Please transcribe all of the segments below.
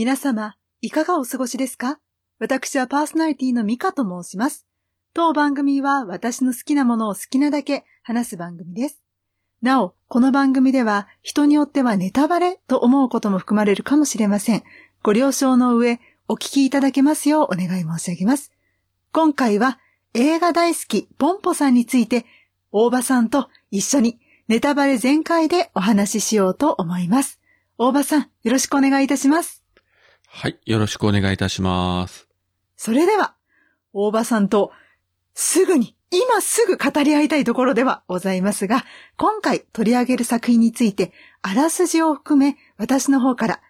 皆様、いかがお過ごしですか？私はパーソナリティのミカと申します。当番組は私の好きなものを好きなだけ話す番組です。なお、この番組では人によってはネタバレと思うことも含まれるかもしれません。ご了承の上、お聞きいただけますようお願い申し上げます。今回は映画大好きポンポさんについて、大場さんと一緒にネタバレ全開でお話ししようと思います。大場さん、よろしくお願いいたします。はい。よろしくお願いいたします。それでは、大場さんとすぐに、今すぐ語り合いたいところではございますが、今回取り上げる作品について、あらすじを含め私の方から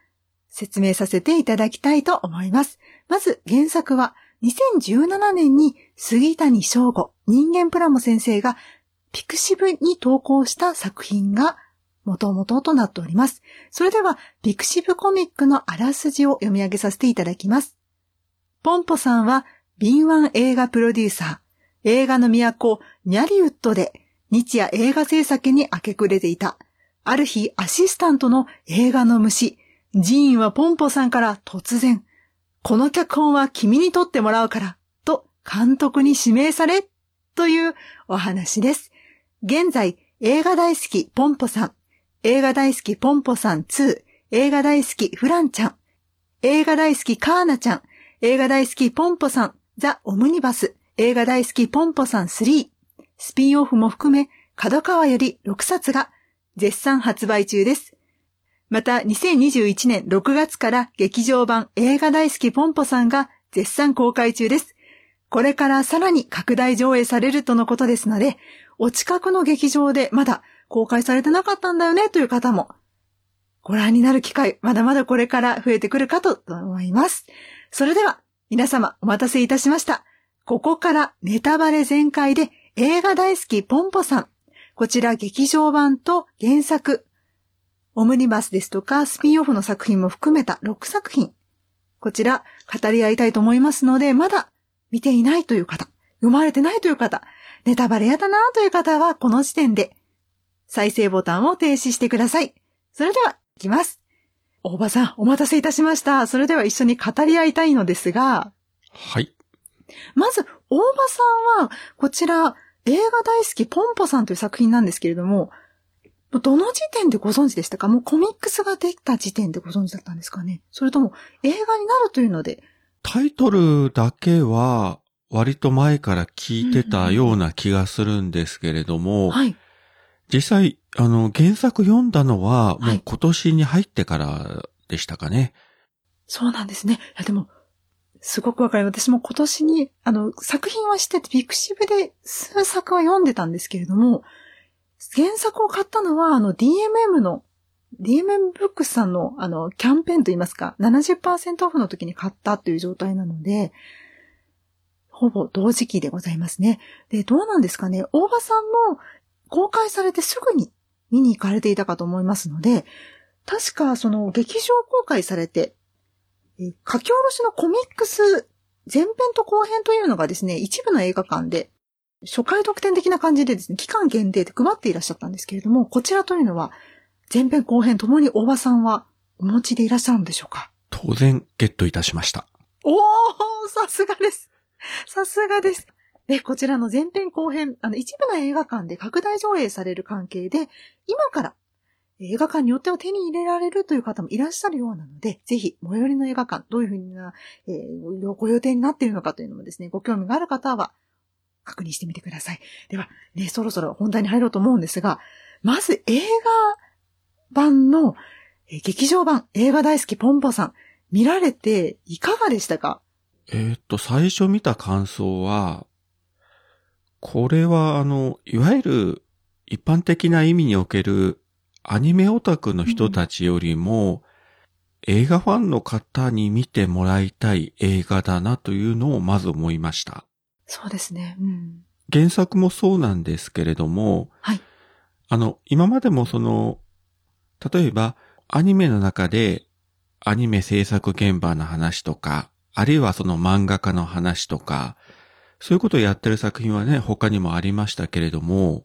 説明させていただきたいと思います。まず原作は2017年に杉谷翔吾人間プラモ先生がピクシブに投稿した作品が元々となっております。それではピクシブコミックのあらすじを読み上げさせていただきます。ポンポさんは敏腕映画プロデューサー、映画の都、ニャリウッドで日夜映画制作に明け暮れていた。ある日、アシスタントの映画の虫、ジーンはポンポさんから突然、この脚本は君に撮ってもらうから、と監督に指名され、というお話です。現在、映画大好きポンポさん、映画大好きポンポさん2、映画大好きフランちゃん、映画大好きカーナちゃん、映画大好きポンポさん、ザ・オムニバス、映画大好きポンポさん3、スピンオフも含め、角川より6冊が絶賛発売中です。また、2021年6月から劇場版映画大好きポンポさんが絶賛公開中です。これからさらに拡大上映されるとのことですので、お近くの劇場でまだ公開されてなかったんだよねという方も、ご覧になる機会、まだまだこれから増えてくるかと思います。それでは、皆様お待たせいたしました。ここからネタバレ全開で映画大好きポンポさん。こちら劇場版と原作、オムニバスですとかスピンオフの作品も含めた6作品。こちら語り合いたいと思いますので、まだ見ていないという方、読まれてないという方、ネタバレやだなという方はこの時点で再生ボタンを停止してください。それでは、いきます。大場さん、お待たせいたしました。それでは一緒に語り合いたいのですが、はい。まず、大場さんは、こちら、映画大好きポンポさんという作品なんですけれども、どの時点でご存知でしたか？もうコミックスができた時点でご存知だったんですかね？それとも映画になるというので、タイトルだけは割と前から聞いてたような気がするんですけれども、はい。実際、あの、原作読んだのはもはいう今年に入ってからでしたかね。そうなんですね。いや、でも、すごくわかる。私も今年に、あの、作品は知ってて、ピクシブで数作は読んでたんですけれども、原作を買ったのは、あの、DMM の、DMM ブックスさんの、あの、キャンペーンといいますか、70%オフの時に買ったという状態なので、ほぼ同時期でございますね。で、どうなんですかね。大場さんも公開されてすぐに見に行かれていたかと思いますので、確かその劇場公開されて、えー書き下ろしのコミックス前編と後編というのがですね、一部の映画館で初回特典的な感じでですね、期間限定で配っていらっしゃったんですけれども、こちらというのは前編後編ともに大場さんはお持ちでいらっしゃるんでしょうか？当然ゲットいたしました。おーさすがです。さすがですで、こちらの前編後編、あの、一部の映画館で拡大上映される関係で、今から映画館によっては手に入れられるという方もいらっしゃるようなので、ぜひ、最寄りの映画館、どういうふうな、えーご予定になっているのかというのもですね、ご興味がある方は、確認してみてください。では、ね、そろそろ本題に入ろうと思うんですが、まず映画版の、えー劇場版、映画大好きポンポさん、見られていかがでしたか？えっと、最初見た感想は、これはあの、いわゆる一般的な意味におけるアニメオタクの人たちよりも、映画ファンの方に見てもらいたい映画だなというのをまず思いました。そうですね。うん。原作もそうなんですけれども、はい。あの、今までもその、例えば、アニメの中で、アニメ制作現場の話とか、あるいはその漫画家の話とか、そういうことをやってる作品はね、他にもありましたけれども、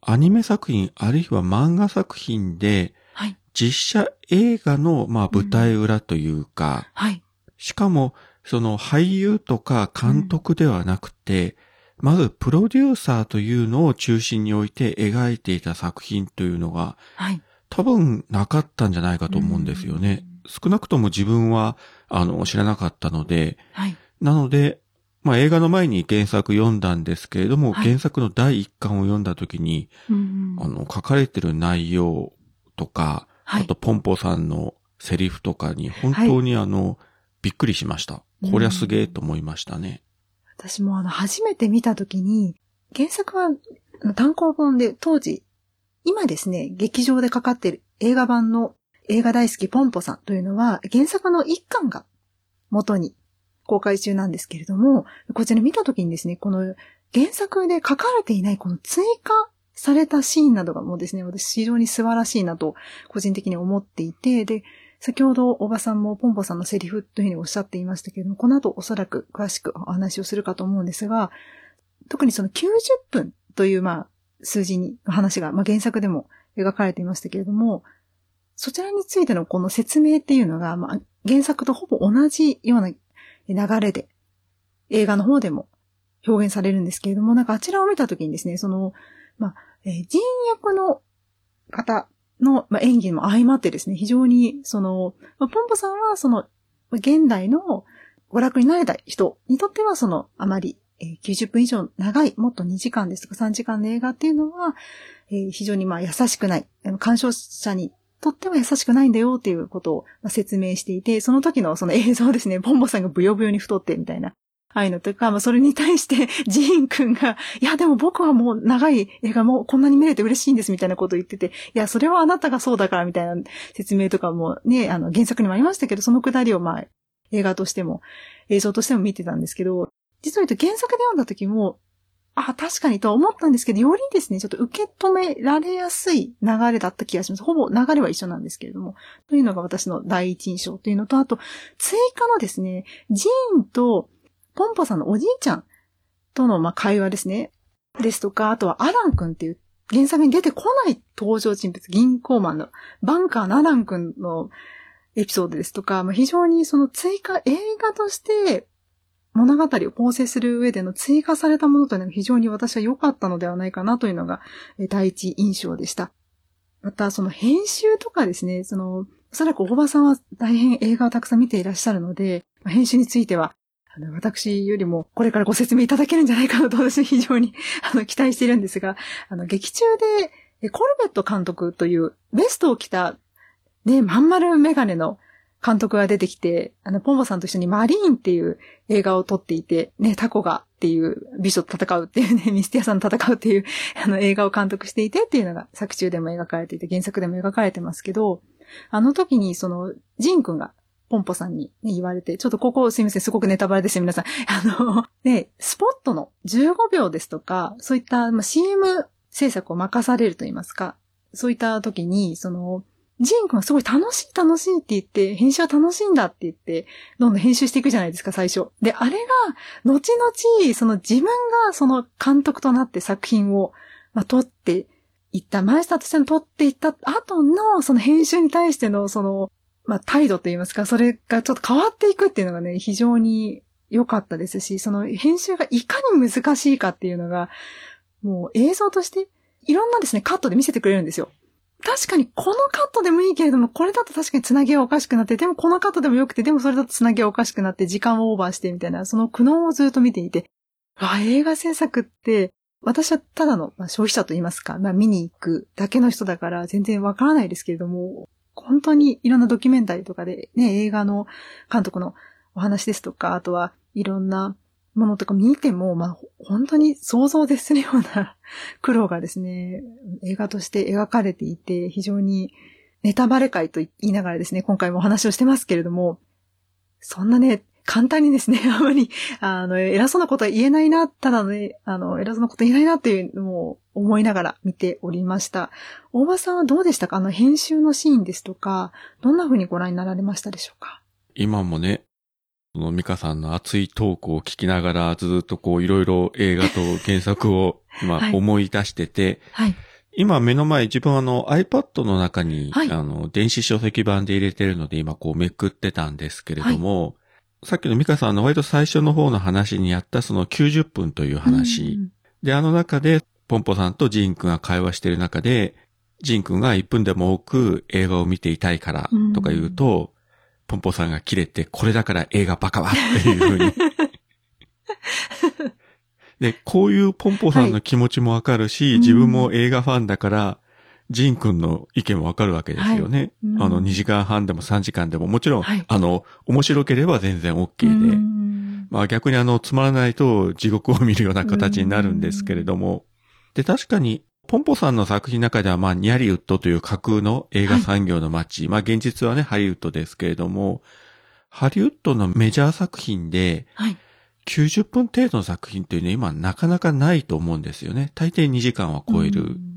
アニメ作品、あるいは漫画作品で、はい。実写映画の、まあ、舞台裏というか、はい。しかも、その俳優とか監督ではなくて、まずプロデューサーというのを中心に置いて描いていた作品というのがはい。多分なかったんじゃないかと思うんですよね。少なくとも自分は、あの、知らなかったので、はい。なので、まあ映画の前に原作読んだんですけれども、はい原作の第一巻を読んだ時に、うんあの、書かれてる内容とか、はいあとポンポさんのセリフとかに本当にあの、びっくりしました。こりゃすげえと思いましたね。私もあの、初めて見たときに、原作は単行本で当時、今ですね、劇場でかかっている映画版の映画大好きポンポさんというのは、原作の一巻が元に公開中なんですけれども、こちら見たときにですね、この原作で書かれていないこの追加されたシーンなどがもうですね、私非常に素晴らしいなと個人的に思っていて、で、先ほどおばさんもポンポさんのセリフというふうにおっしゃっていましたけれども、この後おそらく詳しくお話をするかと思うんですが、特にその90分というまあ数字に話が、まあ、原作でも描かれていましたけれども、そちらについてのこの説明っていうのが、まあ、原作とほぼ同じような流れで映画の方でも表現されるんですけれども、なんかあちらを見たときにですね、その、まあ、えー人役の方の、まあ、演技も相まってですね、非常に、その、まあ、ポンポさんは、その、現代の娯楽に慣れた人にとっては、その、あまり、えー90分以上長い、もっと2時間ですとか3時間の映画っていうのは、えー非常にまあ優しくない、あの鑑賞者にとっては優しくないんだよっていうことを説明していて、その時のその映像ですね、ポンポさんがブヨブヨに太ってみたいな、ああいうのとか、まあそれに対してジーン君が、いやでも僕はもう長い映画もこんなに見れて嬉しいんですみたいなことを言ってて、いやそれはあなたがそうだからみたいな説明とかもね、あの原作にもありましたけど、そのくだりをまあ映画としても、映像としても見てたんですけど、実を言うと原作で読んだ時も、あ、確かにと思ったんですけど、よりですね、ちょっと受け止められやすい流れだった気がします。ほぼ流れは一緒なんですけれども、というのが私の第一印象というのと、あと、追加のですね、ジーンとポンポさんのおじいちゃんとのまあ会話ですね。ですとか、あとはアラン君っていう原作に出てこない登場人物、銀行マンのバンカーのアラン君のエピソードですとか、まあ、非常にその追加映画として物語を構成する上での追加されたものというのが非常に私は良かったのではないかなというのが第一印象でした。また、その編集とかですね、その、おそらくおばさんは大変映画をたくさん見ていらっしゃるので、編集については、あの、私よりもこれからご説明いただけるんじゃないかなと私は非常に あの期待しているんですが、あの、劇中で、コルベット監督というベストを着た、ね、まん丸メガネの監督が出てきて、あの、ポンボさんと一緒にマリーンっていう映画を撮っていて、ね、タコがっていう美女と戦うっていうね、ミスティアさんと戦うっていうあの映画を監督していてっていうのが作中でも描かれていて、原作でも描かれてますけど、あの時にその、ジン君がポンポさんに、ね、言われて、ちょっとここすいません、すごくネタバレですよ、皆さん。あの、ね、スポットの15秒ですとか、そういった、まあ、CM 制作を任されると言いますか、そういった時に、その、ジン君はすごい楽しい楽しいって言って、編集は楽しいんだって言って、どんどん編集していくじゃないですか、最初。で、あれが、後々、その自分がその監督となって作品を、まあ、撮っていった、マイスターとしての撮っていった後の、その編集に対しての、その、まあ、態度といいますか、それがちょっと変わっていくっていうのがね、非常に良かったですし、その編集がいかに難しいかっていうのが、もう映像として、いろんなですね、カットで見せてくれるんですよ。確かにこのカットでもいいけれども、これだと確かにつなぎはおかしくなって、でもこのカットでもよくて、でもそれだとつなぎはおかしくなって、時間をオーバーしてみたいな、その苦悩をずっと見ていて、あ、映画制作って、私はただの、まあ、消費者と言いますか、まあ、見に行くだけの人だから全然わからないですけれども、本当にいろんなドキュメンタリーとかでね、映画の監督のお話ですとか、あとはいろんなものとか見ても、まあ、本当に想像でするような 苦労がですね、映画として描かれていて、非常にネタバレ会と言いながらですね、今回もお話をしてますけれども、そんなね、簡単にですね、あまり、あの、偉そうなことは言えないな、ただね、あの、偉そうなこと言えないなっていうのを思いながら見ておりました。大場さんはどうでしたか？あの、編集のシーンですとか、どんな風にご覧になられましたでしょうか？今もね、そのミカさんの熱いトークを聞きながらずっとこういろいろ映画と原作を今はい。思い出してて、はい。今目の前自分あの iPad の中に、はい。あの電子書籍版で入れてるので今こうめくってたんですけれども、さっきのミカさんの割と最初の方の話にあったその90分という話。うんで、あの中でポンポさんとジーン君が会話している中で、ジーン君が1分でも多く映画を見ていたいからとか言うと、ポンポさんが切れて、これだから映画バカはっていうふうに。で、こういうポンポさんの気持ちもわかるし、い。自分も映画ファンだから、ジン君の意見もわかるわけですよね。うん。あの、2時間半でも3時間でも、もちろん、はい。あの、面白ければ全然 OK で、うん。まあ逆にあの、つまらないと地獄を見るような形になるんですけれども、で、確かに、ポンポさんの作品の中では、まあ、ニャリウッドという架空の映画産業の街、まあ現実はね、ハリウッドですけれども、ハリウッドのメジャー作品で、はい。90分程度の作品というのは今なかなかないと思うんですよね。大抵2時間は超える。うん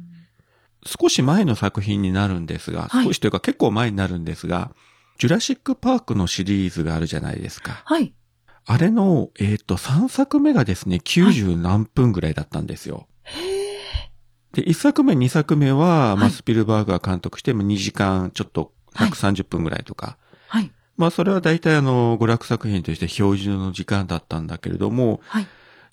少し前の作品になるんですが、はい少しというか結構前になるんですが、ジュラシックパークのシリーズがあるじゃないですか。はい。あれの、えっ、と、3作目がですね、90何分ぐらいだったんですよ。で、1作目、2作目は、まあ、はいスピルバーグが監督しても2時間ちょっと130分ぐらいとか。はい。まあ、それは大体あの、娯楽作品として標準の時間だったんだけれども、はい。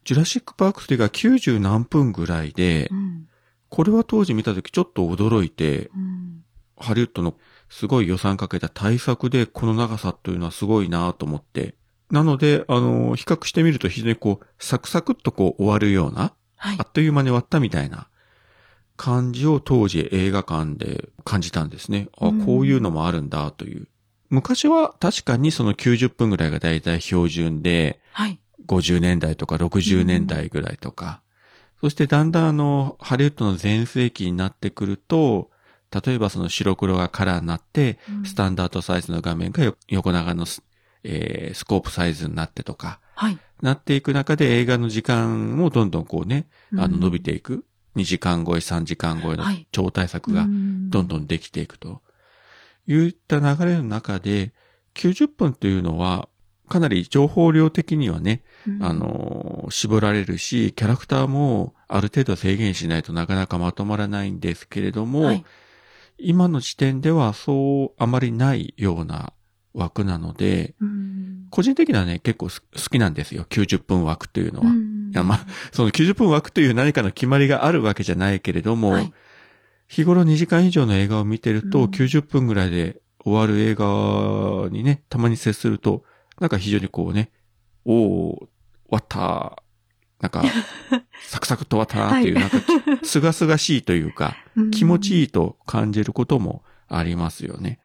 ジュラシックパーク3が90何分ぐらいでう、んこれは当時見たときちょっと驚いて、うんハリウッドのすごい予算かけた大作でこの長さというのはすごいなと思って。なので、あの、比較してみると非常にこう、サクサクっとこう終わるような、はいあ。っという間に終わったみたいな感じを当時映画館で感じたんですね。あ、うんこういうのもあるんだという。昔は確かにその90分ぐらいが大体標準で、はい。50年代とか60年代ぐらいとか。そしてだんだんあの、ハリウッドの全盛期になってくると、例えばその白黒がカラーになって、うんスタンダードサイズの画面がよ横長のス,、えースコープサイズになってとか、はい。なっていく中で映画の時間もどんどんこうね、あのうん伸びていく。2時間超え、3時間超えのはい。超大作がどんどんできていくと。いった流れの中で、90分というのは、かなり情報量的にはね、うん。あ、の、絞られるし、キャラクターもある程度制限しないとなかなかまとまらないんですけれども、はい。今の時点ではそうあまりないような枠なので、うん個人的にはね、結構す好きなんですよ。90分枠というのは。いうんや、まあ、その90分枠という何かの決まりがあるわけじゃないけれども、はい日頃2時間以上の映画を見てると、うん90分ぐらいで終わる映画にね、たまに接すると、なんか非常にこうね、おー、終わった。なんか、サクサクっと終わったなっていう、はなんか、すがすがしいというか、気持ちいいと感じることもありますよね。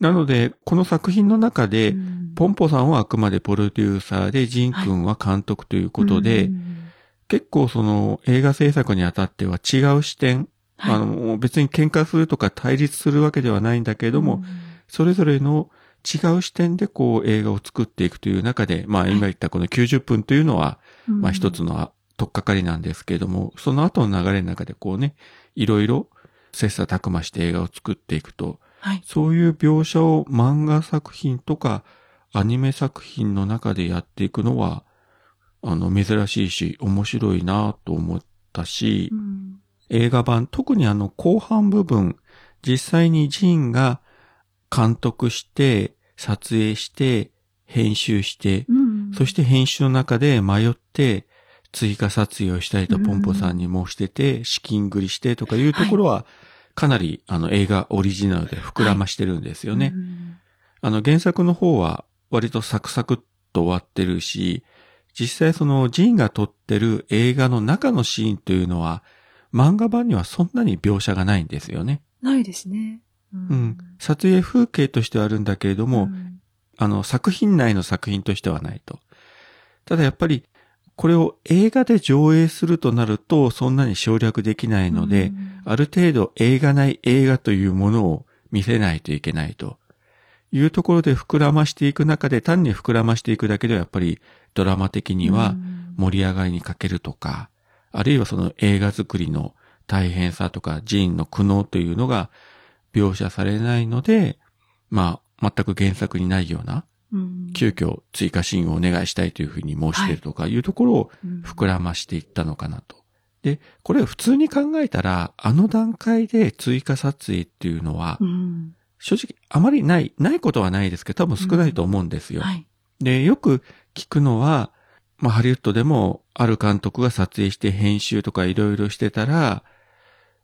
なので、この作品の中で、うん。ポンポさんはあくまでプロデューサーで、ジン君は監督ということで、うん結構その映画制作にあたっては違う視点、はい。あの、別に喧嘩するとか対立するわけではないんだけれども、うん。それぞれの違う視点でこう映画を作っていくという中で、まあ今言ったこの90分というのは、まあ一つの取っかかりなんですけれども、その後の流れの中でこうね、いろいろ切磋琢磨して映画を作っていくと、はい。そういう描写を漫画作品とかアニメ作品の中でやっていくのは、あの、珍しいし、面白いなと思ったし、うん。映画版、特にあの後半部分、実際にジーンが監督して、撮影して、編集して、うん。そして編集の中で迷って、追加撮影をしたいとポンポさんに申してて、資金繰りしてとかいうところは、かなりあの映画オリジナルで膨らましてるんですよね。うんあの原作の方は割とサクサクっと終わってるし、実際そのジーンが撮ってる映画の中のシーンというのは、漫画版にはそんなに描写がないんですよね。ないですね。ううん。撮影風景としてはあるんだけれども、んあの作品内の作品としてはないと。ただやっぱり、これを映画で上映するとなると、そんなに省略できないので、うん。ある程度映画内映画というものを見せないといけないと。いうところで膨らましていく中で単に膨らましていくだけではやっぱりドラマ的にはうん。盛り上がりに欠けるとか、あるいはその映画作りの大変さとかジーンの苦悩というのが描写されないので、まあ全く原作にないようなうん急遽追加シーンをお願いしたいというふうに申しているとかいうところをうん膨らましていったのかなとで、これ普通に考えたら、あの段階で追加撮影っていうのは、うん。正直あまりない、ないことはないですけど、多分少ないと思うんですよ。はい。で、よく聞くのは、まあ、ハリウッドでも、ある監督が撮影して編集とかいろいろしてたら、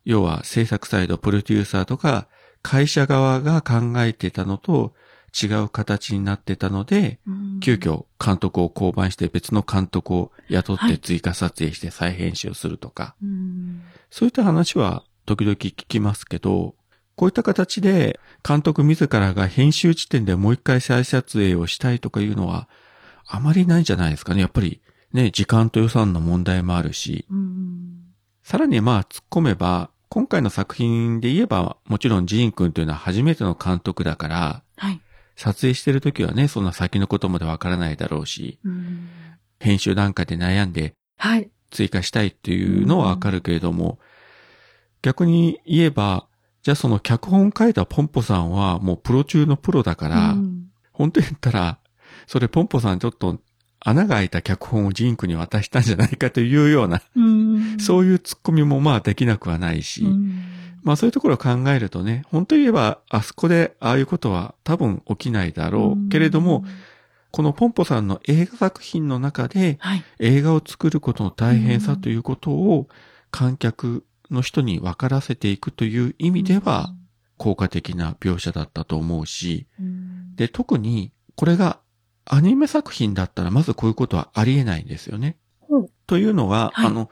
要は制作サイド、プロデューサーとか、会社側が考えてたのと違う形になってたので、うん急。遽監督を降板して別の監督を雇っはいて追加撮影して再編集をするとか、うん。そういった話は時々聞きますけど、こういった形で監督自らが編集時点でもう一回再撮影をしたいとかいうのはあまりないんじゃないですかね。やっぱりね、時間と予算の問題もあるし、うん。さらにまあ突っ込めば、今回の作品で言えば、もちろんジーン君というのは初めての監督だから、はい。撮影してる時はね、そんな先のことまでわからないだろうし、うん。編集段階で悩んではい。追加したいっていうのはわかるけれども、逆に言えば、じゃあその脚本書いたポンポさんはもうプロ中のプロだから、うん本当に言ったら、それポンポさんちょっと穴が開いた脚本をジーンクに渡したんじゃないかというような、うん。そういうツッコミもまあできなくはないし、うんまあそういうところを考えるとね、本当に言えばあそこでああいうことは多分起きないだろう。けれども、、このポンポさんの映画作品の中ではい。映画を作ることの大変さということを観客の人に分からせていくという意味では効果的な描写だったと思うし、うん、で、特にこれがアニメ作品だったらまずこういうことはありえないんですよね。というのは、はい。あの、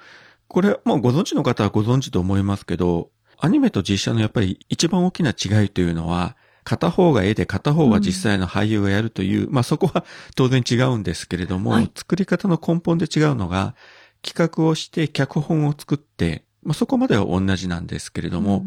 これもうご存知の方はご存知と思いますけど、アニメと実写のやっぱり一番大きな違いというのは、片方が絵で片方は実際の俳優がやるという、まあそこは 当然違うんですけれども、はい。作り方の根本で違うのが、企画をして脚本を作って、まあそこまでは同じなんですけれども、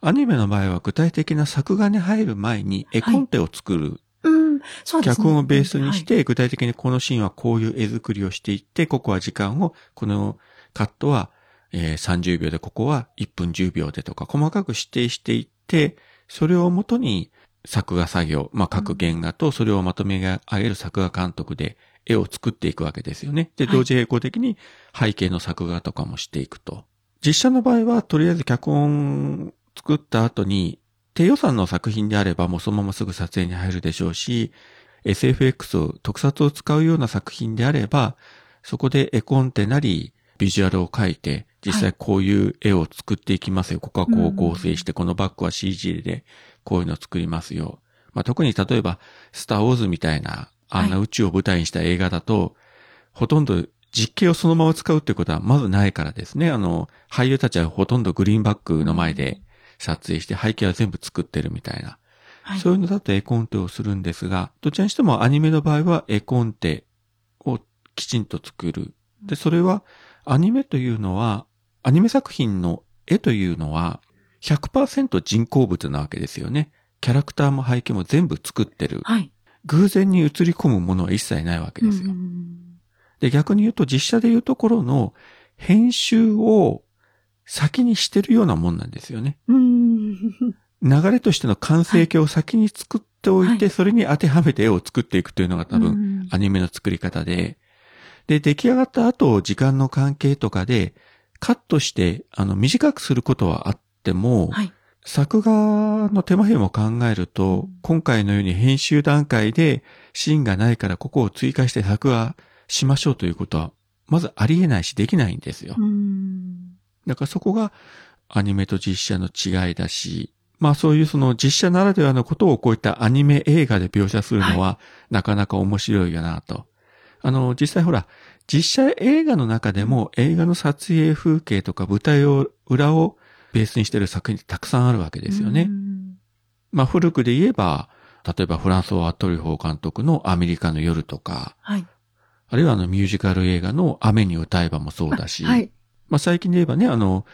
アニメの場合は具体的な作画に入る前に絵コンテを作る、うん、うん、ね。脚本をベースにして、具体的にこのシーンはこういう絵作りをしていって、ここは時間を、このカットは、えー30秒で、ここは1分10秒でとか、細かく指定していって、それをもとに作画作業、まあ、各原画とそれをまとめ上げる作画監督で絵を作っていくわけですよね。で、はい同時並行的に背景の作画とかもしていくと。実写の場合は、とりあえず脚本作った後に、低予算の作品であればもうそのまますぐ撮影に入るでしょうし、SFX を、特撮を使うような作品であれば、そこで絵コンテなり、ビジュアルを描いて、実際こういう絵を作っていきますよ。ここはこう構成して、このバックは CG でこういうのを作りますよ。まあ、特に例えば、スターウォーズみたいな、あんな宇宙を舞台にした映画だと、ほとんど実景をそのまま使うってことはまずないからですね。あの、俳優たちはほとんどグリーンバックの前で撮影して背景は全部作ってるみたいな。はい。そういうのだと絵コンテをするんですが、どちらにしてもアニメの場合は絵コンテをきちんと作る。で、それはアニメというのは、アニメ作品の絵というのは100%人工物なわけですよね。キャラクターも背景も全部作ってる。はい。偶然に映り込むものは一切ないわけですよ。うんで、逆に言うと実写で言うところの編集を先にしてるようなもんなんですよね。うん。流れとしての完成形を先に作っておいて、はいそれに当てはめて絵を作っていくというのが多分、分アニメの作り方で、で、出来上がった後、時間の関係とかで、カットして、あの、短くすることはあっても、はい。作画の手間暇を考えると、今回のように編集段階でシーンがないからここを追加して作画しましょうということは、まずありえないしできないんですよ。うん。だからそこがアニメと実写の違いだし、まあそういうその実写ならではのことをこういったアニメ映画で描写するのは、なかなか面白いよなと。あの、実際ほら、実写映画の中でも映画の撮影風景とか舞台を、裏をベースにしてる作品ってたくさんあるわけですよね。うんまあ古くで言えば、例えばフランソワ・トリュフォー監督のアメリカの夜とか、はい。あるいはあのミュージカル映画の雨に歌えばもそうだし、はい。まあ最近で言えばね、あの、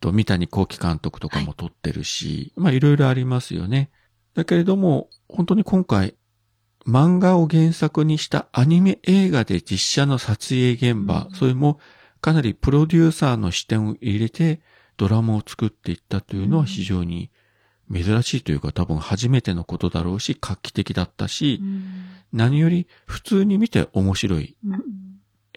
と三谷幸喜監督とかも撮ってるし、まあいろいろありますよね。だけれども、本当に今回、漫画を原作にしたアニメ映画で実写の撮影現場、うん。それもかなりプロデューサーの視点を入れてドラマを作っていったというのは非常に珍しいというか多分初めてのことだろうし画期的だったし、何より普通に見て面白いうん。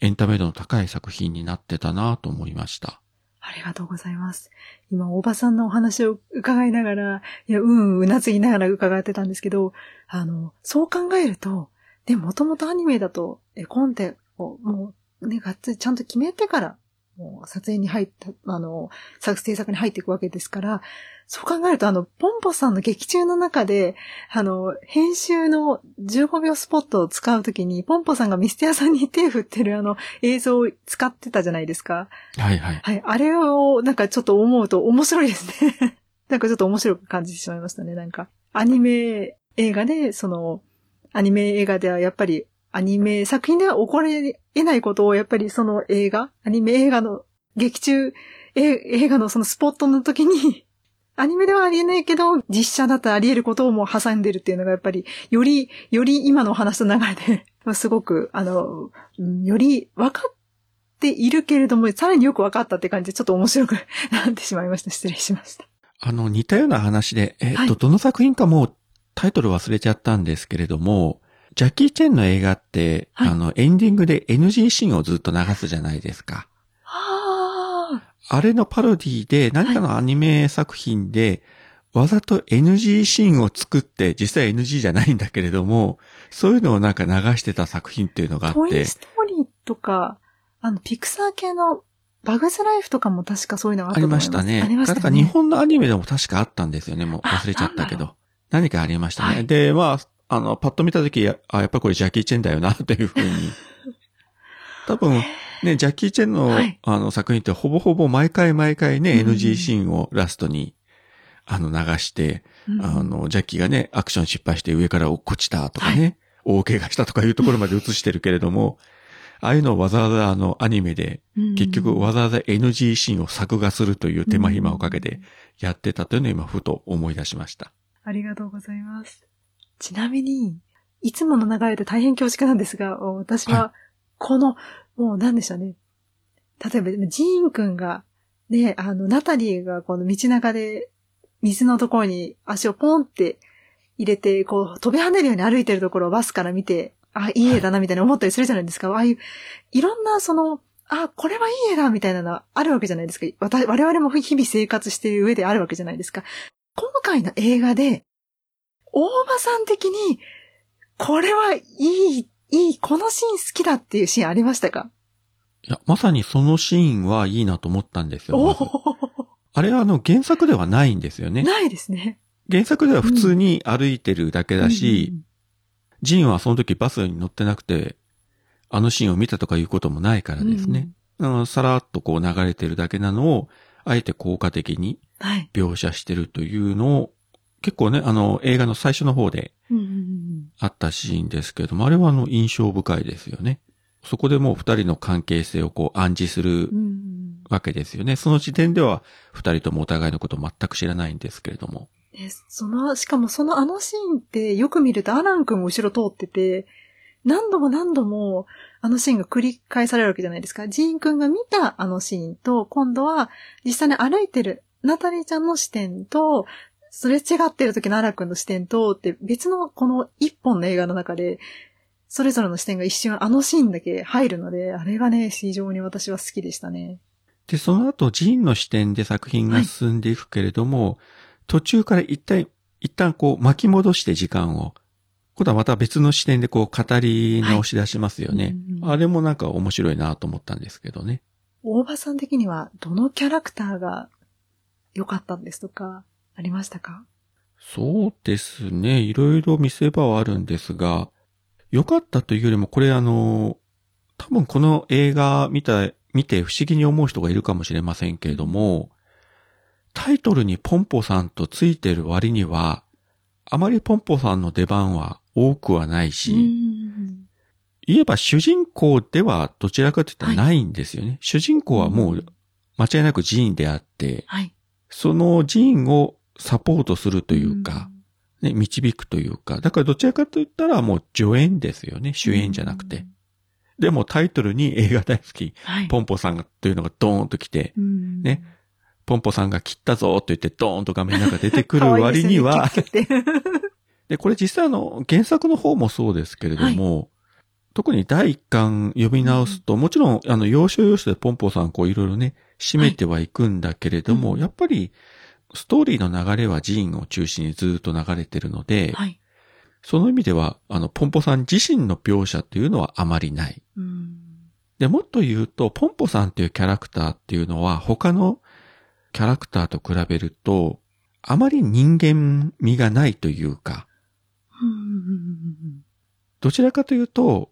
エンタメ度の高い作品になってたなと思いました。ありがとうございます。今、おばさんのお話を伺いながら、いや、うんう、なずきながら伺ってたんですけど、あの、そう考えると、で、もともとアニメだと、絵コンテを、もう、ね、がっつりちゃんと決めてから、もう撮影に入った、あの、作制作に入っていくわけですから、そう考えると、あの、ポンポさんの劇中の中で、あの、編集の15秒スポットを使うときに、ポンポさんがミステアさんに手を振ってるあの映像を使ってたじゃないですか。はいはい。はい。あれを、なんかちょっと思うと面白いですね。なんかちょっと面白く感じてしまいましたね。なんか、アニメ映画で、その、アニメ映画ではやっぱり、アニメ作品では起こり得ないことを、やっぱりその映画、アニメ映画の、劇中、え映画のそのスポットの時に、アニメではありえないけど、実写だったらあり得ることをもう挟んでるっていうのがやっぱり、より、より今のお話の流れで、すごく、あの、うんより分かっているけれども、さらによく分かったって感じで、ちょっと面白くなってしまいました。失礼しました。あの、似たような話で、えっ、と、はいどの作品かもうタイトル忘れちゃったんですけれども、ジャッキー・チェンの映画って、はいあの、エンディングで NG シーンをずっと流すじゃないですか。ああれのパロディで、何かのアニメ作品で、わざと NG シーンを作って、実際 NG じゃないんだけれども、そういうのをなんか流してた作品っていうのがああ、ってトイス、トーリーとか、あの、ピクサー系のバグズライフとかも確かそういうのがあっありたと思います。ましたね。ありましたね。なんか日本のアニメでも確かあったんですよね。もうあ忘れちゃったけど。何かありましたね。はいで、まあ、あの、パッと見たとき、あ、やっぱりこれジャッキー・チェンだよな、というふうに。多分、ね、ジャッキー・チェンの、はいあの作品ってほぼほぼ毎回毎回ね、うん NG シーンをラストに、あの、流して、うんあの、ジャッキーがね、アクション失敗して上から落っこちたとかね、大怪我したとかいうところまで映してるけれども、ああいうのをわざわざあの、アニメで、結局わざわざ NG シーンを作画するという手間暇をかけてやってたというのを今ふと思い出しました。ありがとうございます。ちなみに、いつもの流れで大変恐縮なんですが、私はは、この、もう何でしょうね。例えば、ジーン君が、ね、あの、ナタリーがこの道中で、水のところに足をポンって入れて、こう、飛び跳ねるように歩いてるところをバスから見て、あ、いい絵だな、みたいな思ったりするじゃないですか。ああいう、いろんな、その、あ、これはいい絵だ、みたいなのはあるわけじゃないですか。わた我々も日々生活している上であるわけじゃないですか。今回の映画で、大場さん的に、これはいい、いい、このシーン好きだっていうシーンありましたか？いや、まさにそのシーンはいいなと思ったんですよ。あれはあの原作ではないんですよね。ないですね。原作では普通に歩いてるだけだし、うんジンはその時バスに乗ってなくて、あのシーンを見たとかいうこともないからですね。あのさらっとこう流れてるだけなのを、あえて効果的にはい。描写してるというのを、結構ね、あの映画の最初の方であったシーンですけれども、あれはあの印象深いですよね。そこでもう二人の関係性をこう暗示するわけですよね。その時点では二人ともお互いのことを全く知らないんですけれども。で、その、しかもそのあのシーンってよく見るとアラン君後ろ通ってて、何度も何度もあのシーンが繰り返されるわけじゃないですか。ジーン君が見たあのシーンと、今度は実際に歩いてるナタリーちゃんの視点と、すれ違ってる時のアラン君の視点とって別のこの一本の映画の中で、それぞれの視点が一瞬あのシーンだけ入るので、あれがね、非常に私は好きでしたね。で、その後、ジーンの視点で作品が進んでいくけれども、途中から一旦、一旦こう巻き戻して時間を、今度はまた別の視点でこう語り直し出しますよね。はいあれもなんか面白いなと思ったんですけどね。大場さん的にはどのキャラクターが良かったんですとか、ありましたか？そうですね。いろいろ見せ場はあるんですが、良かったというよりも、これあの、多分この映画見た、見て不思議に思う人がいるかもしれませんけれども、タイトルにポンポさんとついてる割には、あまりポンポさんの出番は多くはないし、うん言えば主人公ではどちらかといったらないんですよね。主人公はもう間違いなくジーンであって、はい。そのジーンをサポートするというか、ね、導くというか、だからどちらかと言ったらもう助演ですよね、主演じゃなくて。。でもタイトルに映画大好き、はい。ポンポさんがというのがドーンと来て、うんね。ポンポさんが切ったぞと言ってドーンと画面の中出てくる割には、でこれ実際あの原作の方もそうですけれども、特に第一巻読み直すと、もちろん、あの、要所要所でポンポさん、こういろいろね、締めてはいくんだけれども、はいやっぱり、ストーリーの流れはジーンを中心にずっと流れてるので、はい。その意味では、あの、ポンポさん自身の描写っていうのはあまりない。うん。で、もっと言うと、ポンポさんっていうキャラクターっていうのは、他のキャラクターと比べると、あまり人間味がないというか、うんどちらかというと、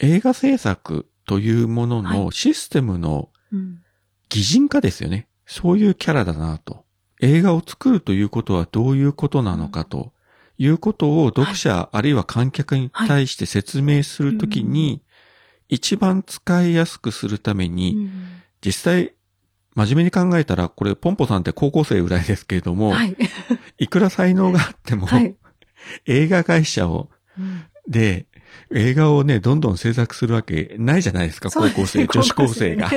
映画制作というものはのシステムのうん擬人化ですよね。そういうキャラだなと。映画を作るということはどういうことなのかということを読者、あるいは観客に対して説明するときに、一番使いやすくするために、うん実際、真面目に考えたら、これ、ポンポさんって高校生ぐらいですけれども、はい。いくら才能があっても、はい。映画会社を、うんで、映画をね、どんどん制作するわけないじゃないですか、高校生、女子高生が。。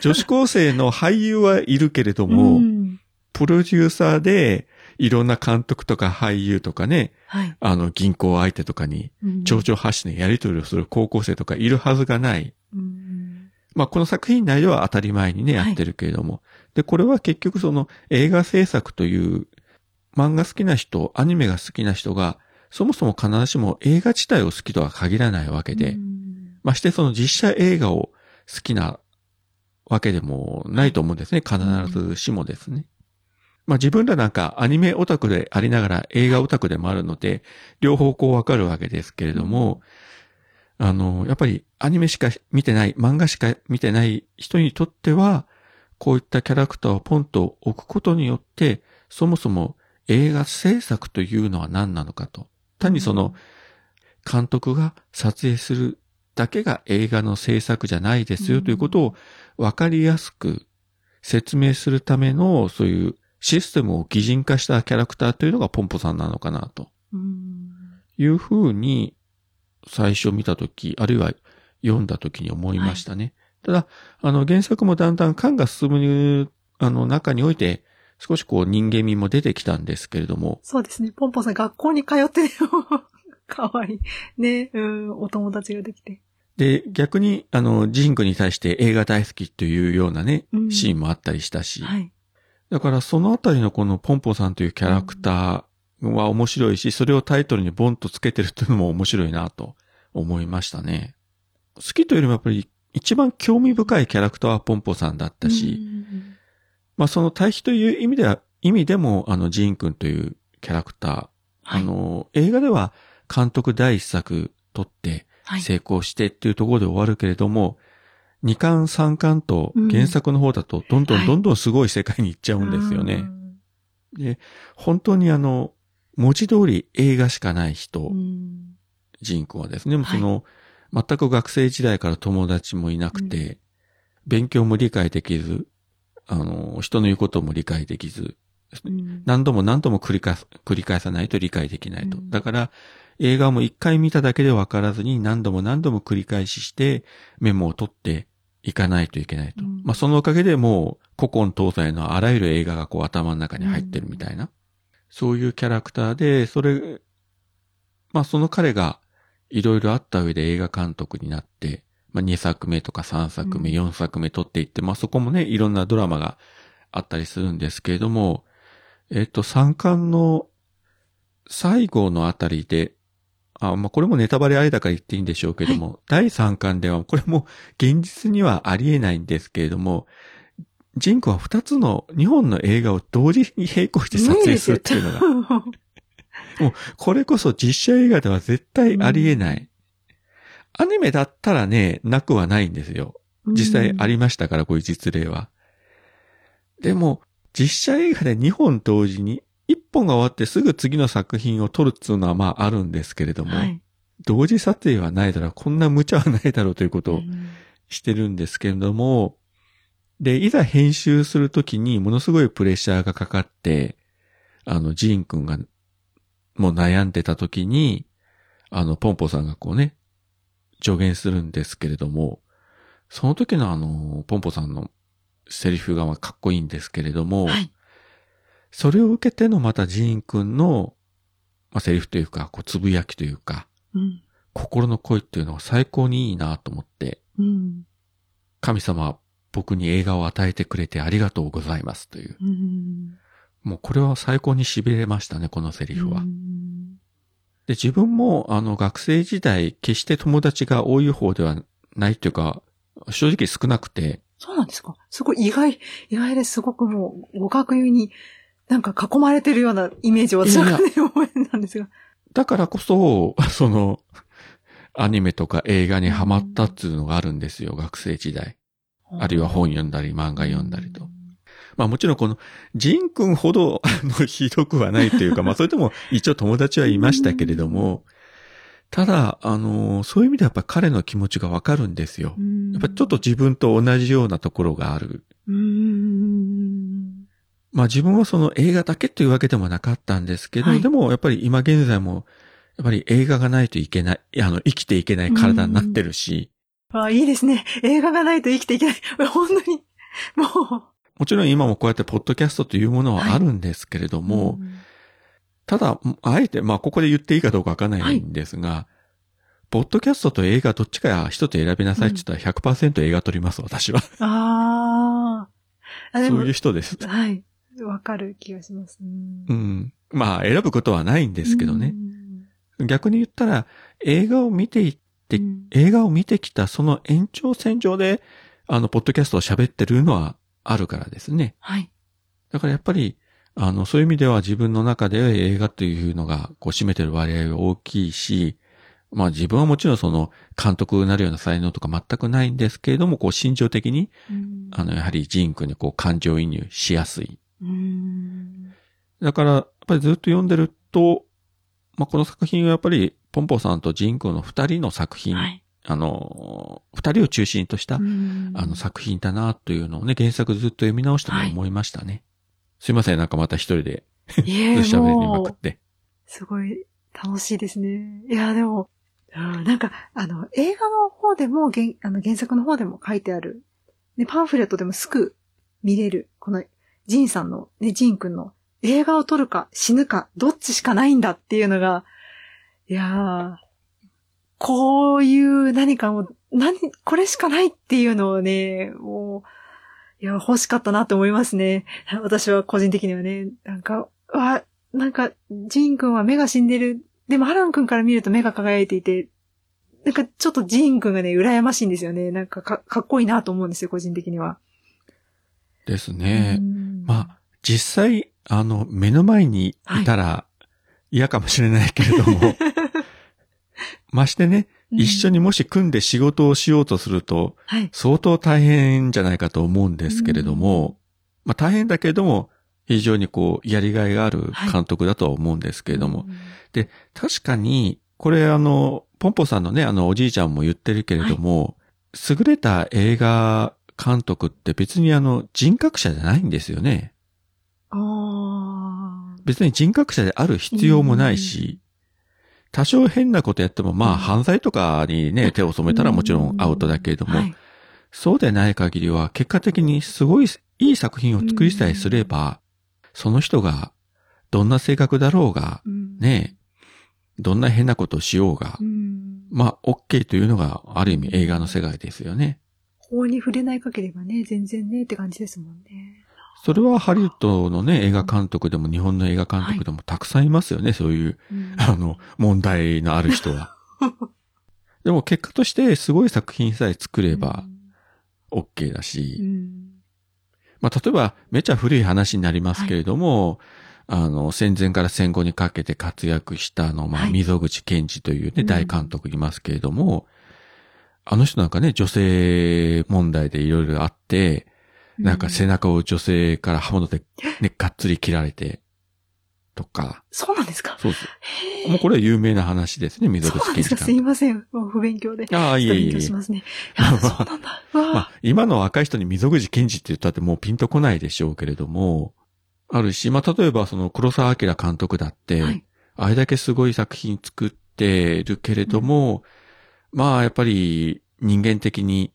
女子高生の俳優はいるけれども、うんプロデューサーで、いろんな監督とか俳優とかね、はい。あの、銀行相手とかに、うん蝶々発信でやり取りをする高校生とかいるはずがない。うんまあ、この作品内では当たり前にね、はいやってるけれども。で、これは結局その映画制作という漫画好きな人、アニメが好きな人が、そもそも必ずしも映画自体を好きとは限らないわけで、うんましてその実写映画を好きなわけでもないと思うんですね。必ずしもですね。まあ自分らなんかアニメオタクでありながら映画オタクでもあるので、両方こうわかるわけですけれども、あの、やっぱりアニメしか見てない、漫画しか見てない人にとっては、こういったキャラクターをポンと置くことによって、そもそも映画制作というのは何なのかと。単にその、監督が撮影するだけが映画の制作じゃないですよということを分かりやすく説明するためのそういうシステムを擬人化したキャラクターというのがポンポさんなのかなとうんいうふうに最初見たとき、あるいは読んだときに思いましたね。ただ、あの原作もだんだん感が進むあの中において少しこう人間味も出てきたんですけれども、そうですね。ポンポンさん学校に通ってても、かわいい。ね、うん、お友達ができて。で、逆に、あの、ジンクに対して映画大好きというようなねう、んシーンもあったりしたし、はい。だからそのあたりのこのポンポさんというキャラクターは面白いし、それをタイトルにボンとつけてるというのも面白いなと思いましたね。好きというよりもやっぱり一番興味深いキャラクターはポンポさんだったし、うんまあその対比という意味では、意味でもあのジーン君というキャラクター、はいあの映画では監督第一作撮ってはい。成功してっていうところで終わるけれども、2巻3巻と原作の方だとどんどはい。んどんどんすごい世界に行っちゃうんですよね。うん。で、本当にあの、文字通り映画しかない人う、ん。ジン君はですね、その、全く学生時代から友達もいなくて、勉強も理解できず、あの、人の言うことも理解できず、うん。何度も何度も繰り返す、繰り返さないと理解できないと。うん。だから、映画も一回見ただけで分からずに何度も何度も繰り返ししてメモを取っていかないといけないと。うんまあそのおかげでもう古今東西のあらゆる映画がこう頭の中に入ってるみたいな。そういうキャラクターで、それ、まあその彼がいろいろあった上で映画監督になって、まあ2作目とか3作目、うん4作目撮っていって、まあそこもね、いろんなドラマがあったりするんですけれども、えっと、3巻の最後のあたりで、あ、まあ、これもネタバレありだから言っていいんでしょうけども、第3巻では、これも現実にはありえないんですけれども、ジンクは2つの2本の映画を同時に並行して撮影するっていうのが、が。これこそ実写映画では絶対ありえない。アニメだったらね、なくはないんですよ。実際ありましたから、こういう実例は。でも、実写映画で2本同時に、1本が終わってすぐ次の作品を撮るっていうのはまああるんですけれども、はい。同時撮影はないだろう、こんな無茶はないだろうということをうんしてるんですけれども、で、いざ編集するときにものすごいプレッシャーがかかって、あの、ジーン君がもう悩んでたときに、あの、ポンポさんがこうね、助言するんですけれども、その時のあの、ポンポさんのセリフがまあかっこいいんですけれども、はい。それを受けてのまたジーン君の、まあ、セリフというか、こう、つぶやきというか、うん心の声っていうのは最高にいいなと思って、うん。神様は僕に映画を与えてくれてありがとうございますという。うん。もうこれは最高に痺れましたね、このセリフは。うんで、自分もあの学生時代、決して友達が多い方ではないっていうか、正直少なくて、そうなんですかすごい意外、意外ですごくもう、ご学友になんか囲まれてるようなイメージを私はね、思えなんですが。だからこそ、その、アニメとか映画にハマったっていうのがあるんですよ、学生時代。あるいは本読んだり漫画読んだりと。まあもちろんこの、ジン君ほど、あの、ひどくはないというか、まあそれでも一応友達はいましたけれども、ただ、あの、そういう意味ではやっぱ彼の気持ちがわかるんですよう。ん。やっぱちょっと自分と同じようなところがある。うん。まあ自分はその映画だけというわけでもなかったんですけど、はいでもやっぱり今現在も、やっぱり映画がないといけない、あの、生きていけない体になってるし、あ、いいですね。映画がないと生きていけない。本当に、ももちろん今もこうやってポッドキャストというものはあるんですけれどう。も、んただ、あえて、まあここで言っていいかどうかわかんないんですが、ポッドキャストと映画どっちか一つ選びなさいって言ったら100%映画撮ります、私は。ああ。そういう、人です。はい。わかる気がします。うんうん。まあ選ぶことはないんですけどね。。逆に言ったら、映画を見ていって、うん映画を見てきたその延長線上で、あの、ポッドキャストを喋ってるのはあるからですね。はい。だからやっぱり、あの、そういう意味では自分の中で映画というのが、こう、占めてる割合が大きいし、まあ自分はもちろんその、監督になるような才能とか全くないんですけれども、こう、心情的に、うんあの、やはりジーン君にこう、感情移入しやすい。うんだから、やっぱりずっと読んでると、まあこの作品はやっぱり、ポンポさんとジーン君の二人の作品、はい。あの、二人を中心とした、うんあの作品だなというのをね、原作ずっと読み直しても思いましたね。すいません、なんかまた一人で 喋りまくって。すごい楽しいですね。いや、でも、うんなんか、あの、映画の方でも、原あの原作の方でも書いてある、ね、パンフレットでもすぐ見れる、この、ジンさんの、ね、ジン君の、映画を撮るか死ぬか、どっちしかないんだっていうのが、いやー、こういう何かも、何、これしかないっていうのをね、もう、いや、欲しかったなと思いますね。私は個人的にはね、なんか、わ、なんか、ジン君は目が死んでる。でも、アラン君から見ると目が輝いていて、なんかちょっとジン君がね、羨ましいんですよね。なんかかかっこいいなと思うんですよ、個人的には。ですね。うん。まあ、実際、あの、目の前にいたら嫌かもしれないけれども、ましてね、一緒にもし組んで仕事をしようとすると、はい。相当大変じゃないかと思うんですけれども、まあ大変だけれども、非常にこう、やりがいがある監督だとは思うんですけれども、うん、確かに、これあの、ポンポさんのね、あの、おじいちゃんも言ってるけれども、優れた映画監督って別にあの、人格者じゃないんですよね。あー。別に人格者である必要もないし、多少変なことやっても、まうん。あ犯罪とかにね、手を染めたらもちろんアウトだけれども、はい。そうでない限りは結果的にすごいいい作品を作りさえすれば、その人がどんな性格だろうが、うん。ね、どんな変なことをしようがう、ん。まあ OK というのがある意味映画の世界ですよね。法に触れない限りはね、全然ねって感じですもんね。それはハリウッドのね、映画監督でも日本の映画監督でもたくさんいますよね、そういううん。あの、問題のある人は。でも結果としてすごい作品さえ作れば OK だうし、ん。まあ例えばめちゃ古い話になりますけれども、あの、戦前から戦後にかけて活躍したあの、まあ、はい。溝口健二というね、うん。大監督いますけれども、あの人なんかね、女性問題でいろいろあって、なんか背中を女性から刃物でね、がっつり切られて、とか、そうなんですか？そうそう。へーもうこれは有名な話ですね、溝口健二ですか？すいません。もう不勉強で。ああ、いえいえ勉。強しますね。いやそうなんだ。まあ、今の若い人に溝口健二って言ったってもうピンとこないでしょうけれども、あるし、まあ、例えばその黒沢明監督だって、はい。あれだけすごい作品作ってるけれども、まあ、やっぱり人間的に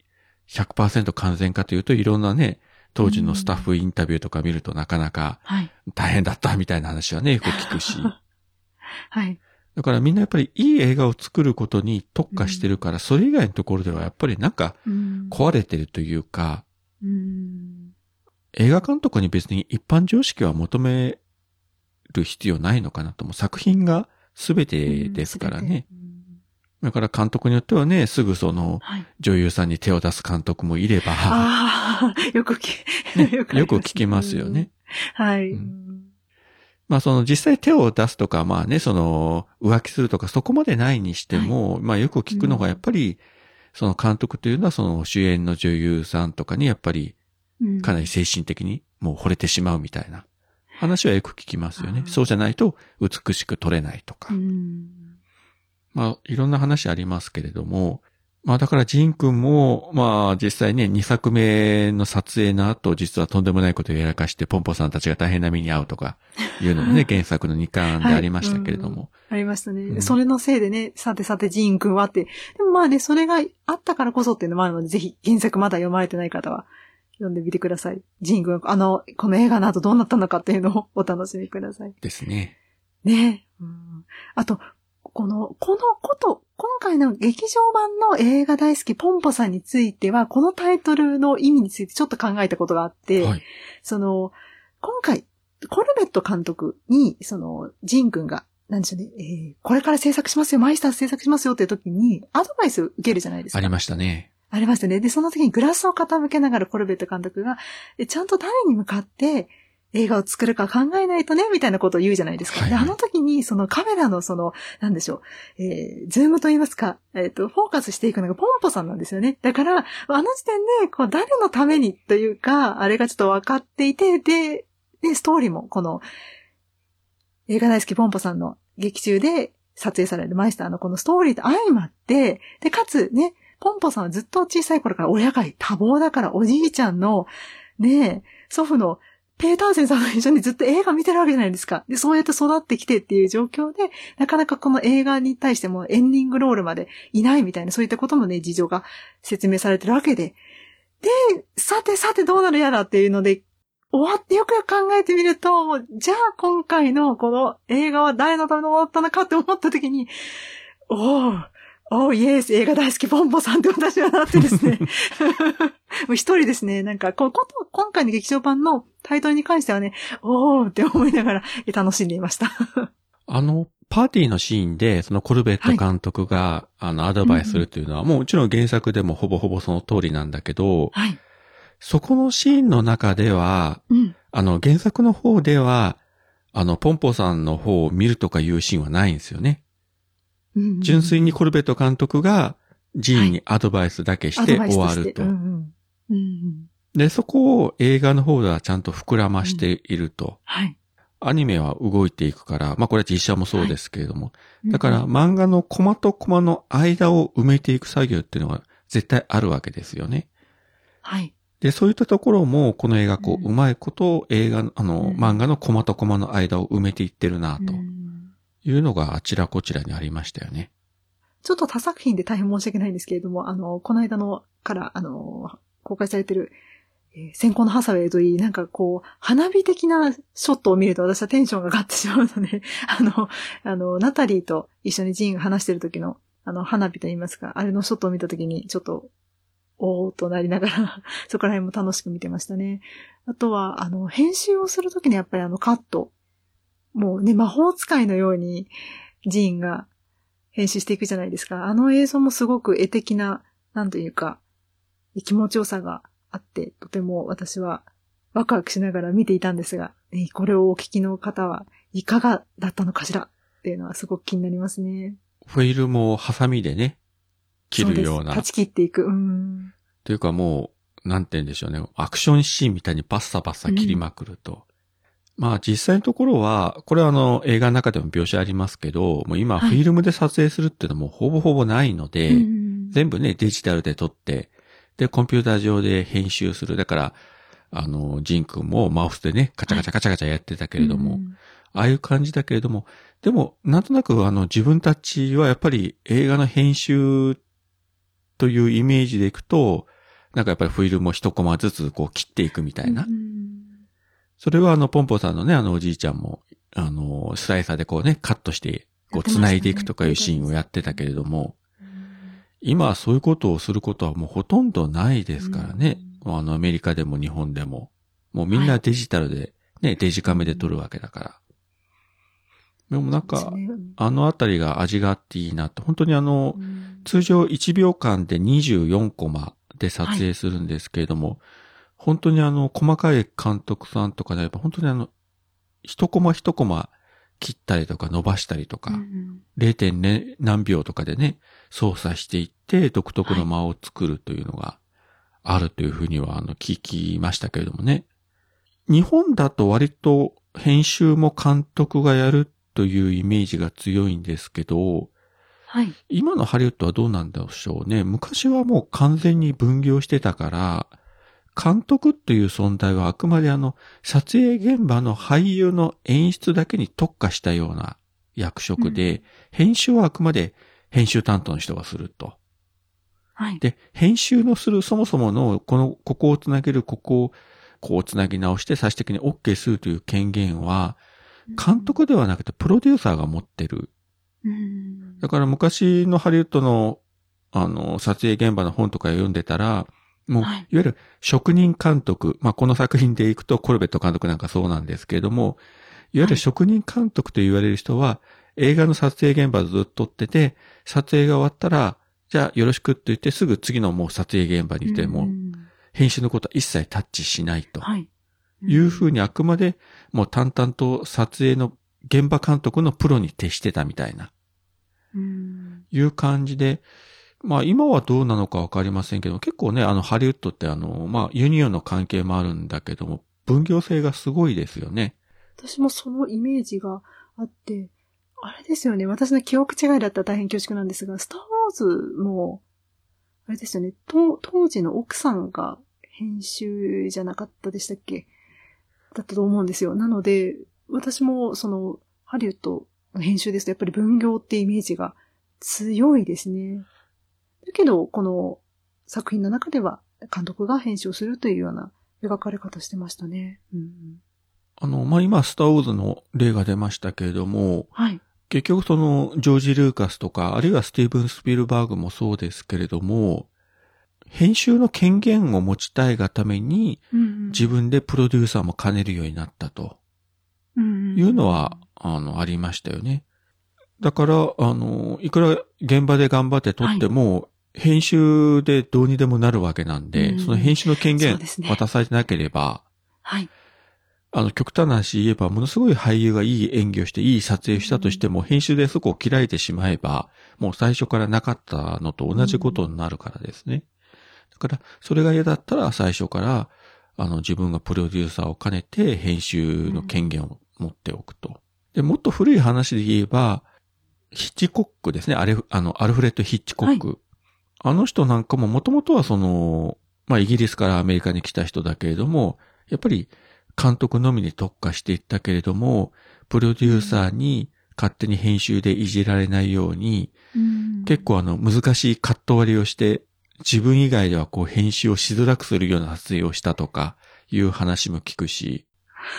100%完全かというといろんなね、当時のスタッフインタビューとか見るとなかなかはい。大変だったみたいな話はね、よく聞くし。はい。だからみんなやっぱりいい映画を作ることに特化してるから、それ以外のところではやっぱりなんかうん壊れてるというか、うん映画監督に別に一般常識は求める必要ないのかなと。もう作品が全てですからね。。うんだから監督によってはね、すぐそのはい。女優さんに手を出す監督もいれば、ああ、よく聞ねよく聞きますよね。。はい。うんまあその実際手を出すとか、まあね、その浮気するとかそこまでないにしても、まあよく聞くのがやっぱり、その監督というのはその主演の女優さんとかにやっぱりうんかなり精神的にもう惚れてしまうみたいな話はよく聞きますよねそうじゃないと美しく撮れないとかう。んまあいろんな話ありますけれども、まあだからジン君も、まあ実際ね、2作目の撮影の後、実はとんでもないことをやらかして、ポンポさんたちが大変な目に遭うとか、いうのもね、原作の2巻でありましたけれども。ありましたね。うんそれのせいでね、さてさてジーン君はって。でもまあね、それがあったからこそっていうのもあるので、ぜひ原作まだ読まれてない方は読んでみてください。ジーン君、あの、この映画の後どうなったのかっていうのをお楽しみください。ですね。ねうん、あと、この、このこと、今回の劇場版の映画大好きポンポさんについては、このタイトルの意味についてちょっと考えたことがあって、はい。その、今回、コルベット監督に、その、ジン君が、なんでしょうね、えーこれから制作しますよ、マイスターズ制作しますよっていう時に、アドバイス受けるじゃないですか。ありましたね。ありましたね。で、その時にグラスを傾けながらコルベット監督が、えちゃんと誰に向かって映画を作るか考えないとね、みたいなことを言うじゃないですか。で、はいはいあの時にそのカメラのその、なんでしょう、えーズームと言いますか、えっ、と、フォーカスしていくのがポンポさんなんですよね。だから、あの時点で、こう、誰のためにというか、あれがちょっと分かっていて、で、で、ストーリーも、この、映画大好きポンポさんの劇中で撮影されるマイスターのこのストーリーと相まって、で、かつね、ポンポさんはずっと小さい頃から親が多忙だからおじいちゃんの、ね、祖父のペーターセンさんと一緒にずっと映画見てるわけじゃないですか。で、そうやって育ってきてっていう状況で、なかなかこの映画に対してもエンディングロールまでいないみたいな、そういったこともね、事情が説明されてるわけで。で、さてさてどうなるやらっていうので、終わってよくよく考えてみると、じゃあ今回のこの映画は誰のためのものだったのかって思った時に、おー、おーイエス、映画大好きポンポさんって私はなってですね。もう一人ですね、なんか、ここと、今回の劇場版のタイトルに関してはね、おーって思いながらえ楽しんでいました。あの、パーティーのシーンで、そのコルベット監督が、あの、アドバイスするというのは、もちろん原作でもほぼほぼその通りなんだけど、はい。そこのシーンの中では、うん。あの、原作の方では、あの、ポンポさんの方を見るとかいうシーンはないんですよね。うん純粋にコルベット監督が、ジーンにアドバイスだけして終わると。で、そこを映画の方ではちゃんと膨らましていると。はい。アニメは動いていくから、まあこれは実写もそうですけれども。だからうん漫画のコマとコマの間を埋めていく作業っていうのは絶対あるわけですよね。はい。で、そういったところも、この映画、こう、うまいことを映画の、あの、うん漫画のコマとコマの間を埋めていってるな、とうんいうのがあちらこちらにありましたよね。ちょっと他作品で大変申し訳ないんですけれども、あの、この間のから、あの、公開されてる、えー先行のハサウェイといい、なんかこう、花火的なショットを見ると私はテンションが上がってしまうので、あの、あの、ナタリーと一緒にジーンが話してる時の、あの、花火と言いますか、あれのショットを見た時に、ちょっと、おーとなりながら、そこら辺も楽しく見てましたね。あとは、あの、編集をするときにやっぱりあのカット。もうね、魔法使いのように、ジーンが編集していくじゃないですか。あの映像もすごく絵的な、なんというか、気持ちよさがあって、とても私はワクワクしながら見ていたんですが、ねこれをお聞きの方はいかがだったのかしら？っていうのはすごく気になりますね。フィルムをハサミでね、切るような。断ち切っていく。うん。というかもう、なんて言うんでしょうね。アクションシーンみたいにバッサバッサ切りまくると。まあ実際のところは、これはあの映画の中でも描写ありますけど、もう今はいフィルムで撮影するっていうのもほぼほぼないので、うん全部ね、デジタルで撮って、で、コンピューター上で編集する。だから、あの、ジン君もマウスでね、カチャカチャカチャカチャやってたけれども、うんああいう感じだけれども、でも、なんとなくあの、自分たちはやっぱり映画の編集というイメージでいくと、なんかやっぱりフィルムを一コマずつこう切っていくみたいな。うんそれはあの、ポンポさんのね、あのおじいちゃんも、あの、スライサーでこうね、カットして、こう繋いでいくとかいうシーンをやってたけれども、今はそういうことをすることはもうほとんどないですからね。あの、アメリカでも日本でも。もうみんなデジタルで、ね、デジカメで撮るわけだから。でもなんか、あのあたりが味があっていいなと。本当にあの、通常1秒間で24コマで撮影するんですけれども、本当にあの、細かい監督さんとかであれば、本当にあの、一コマ一コマ切ったりとか伸ばしたりとか、0. 何秒とかでね、操作していって独特の間を作るというのがあるというふうにはあの聞きましたけれどもね。日本だと割と編集も監督がやるというイメージが強いんですけど、はい。今のハリウッドはどうなんでしょうね。昔はもう完全に分業してたから、監督という存在はあくまであの、撮影現場の俳優の演出だけに特化したような役職で、うん、編集はあくまで編集担当の人がすると。はい。で、編集のするそもそもの、この、ここをつなげる、ここを、こうつなぎ直して最終的に OK するという権限は、監督ではなくてプロデューサーが持ってる。うん、だから昔のハリウッドの、あの、撮影現場の本とか読んでたら、もう、はい、いわゆる職人監督、まあ、この作品でいくとコルベット監督なんかそうなんですけれども、いわゆる職人監督と言われる人は、映画の撮影現場ずっと撮ってて、撮影が終わったら、じゃあよろしくって言ってすぐ次のもう撮影現場に来ても、編集のことは一切タッチしないと。はい。いうふうにあくまでもう淡々と撮影の現場監督のプロに徹してたみたいな。いう感じで、まあ今はどうなのかわかりませんけど、結構ね、あのハリウッドってあの、まあユニオンの関係もあるんだけども、分業制がすごいですよね。私もそのイメージがあって、あれですよね。私の記憶違いだったら大変恐縮なんですが、スターウォーズも、あれですよね。当時の奥さんが編集じゃなかったでしたっけ？だったと思うんですよ。なので、私もその、ハリウッドの編集ですとやっぱり分業ってイメージが強いですね。だけど、この作品の中では監督が編集をするというような描かれ方してましたね。うん、あの、まあ、今、スターウォーズの例が出ましたけれども、はい。結局その、ジョージ・ルーカスとか、あるいはスティーブン・スピルバーグもそうですけれども、編集の権限を持ちたいがために、自分でプロデューサーも兼ねるようになったと。いうのは、あの、ありましたよね。だから、あの、いくら現場で頑張って撮っても、編集でどうにでもなるわけなんで、その編集の権限渡されてなければ、はい。あの、極端な話言えば、ものすごい俳優がいい演技をして、いい撮影したとしても、編集でそこを切られてしまえば、もう最初からなかったのと同じことになるからですね。だから、それが嫌だったら、最初から、あの、自分がプロデューサーを兼ねて、編集の権限を持っておくと。で、もっと古い話で言えば、ヒッチコックですね。あれ、あの、アルフレッド・ヒッチコック。はい、あの人なんかももともとはその、まあ、イギリスからアメリカに来た人だけれども、やっぱり監督のみに特化していったけれども、プロデューサーに勝手に編集でいじられないように、うん、結構あの難しいカット割りをして、自分以外ではこう編集をしづらくするような撮影をしたとかいう話も聞くし。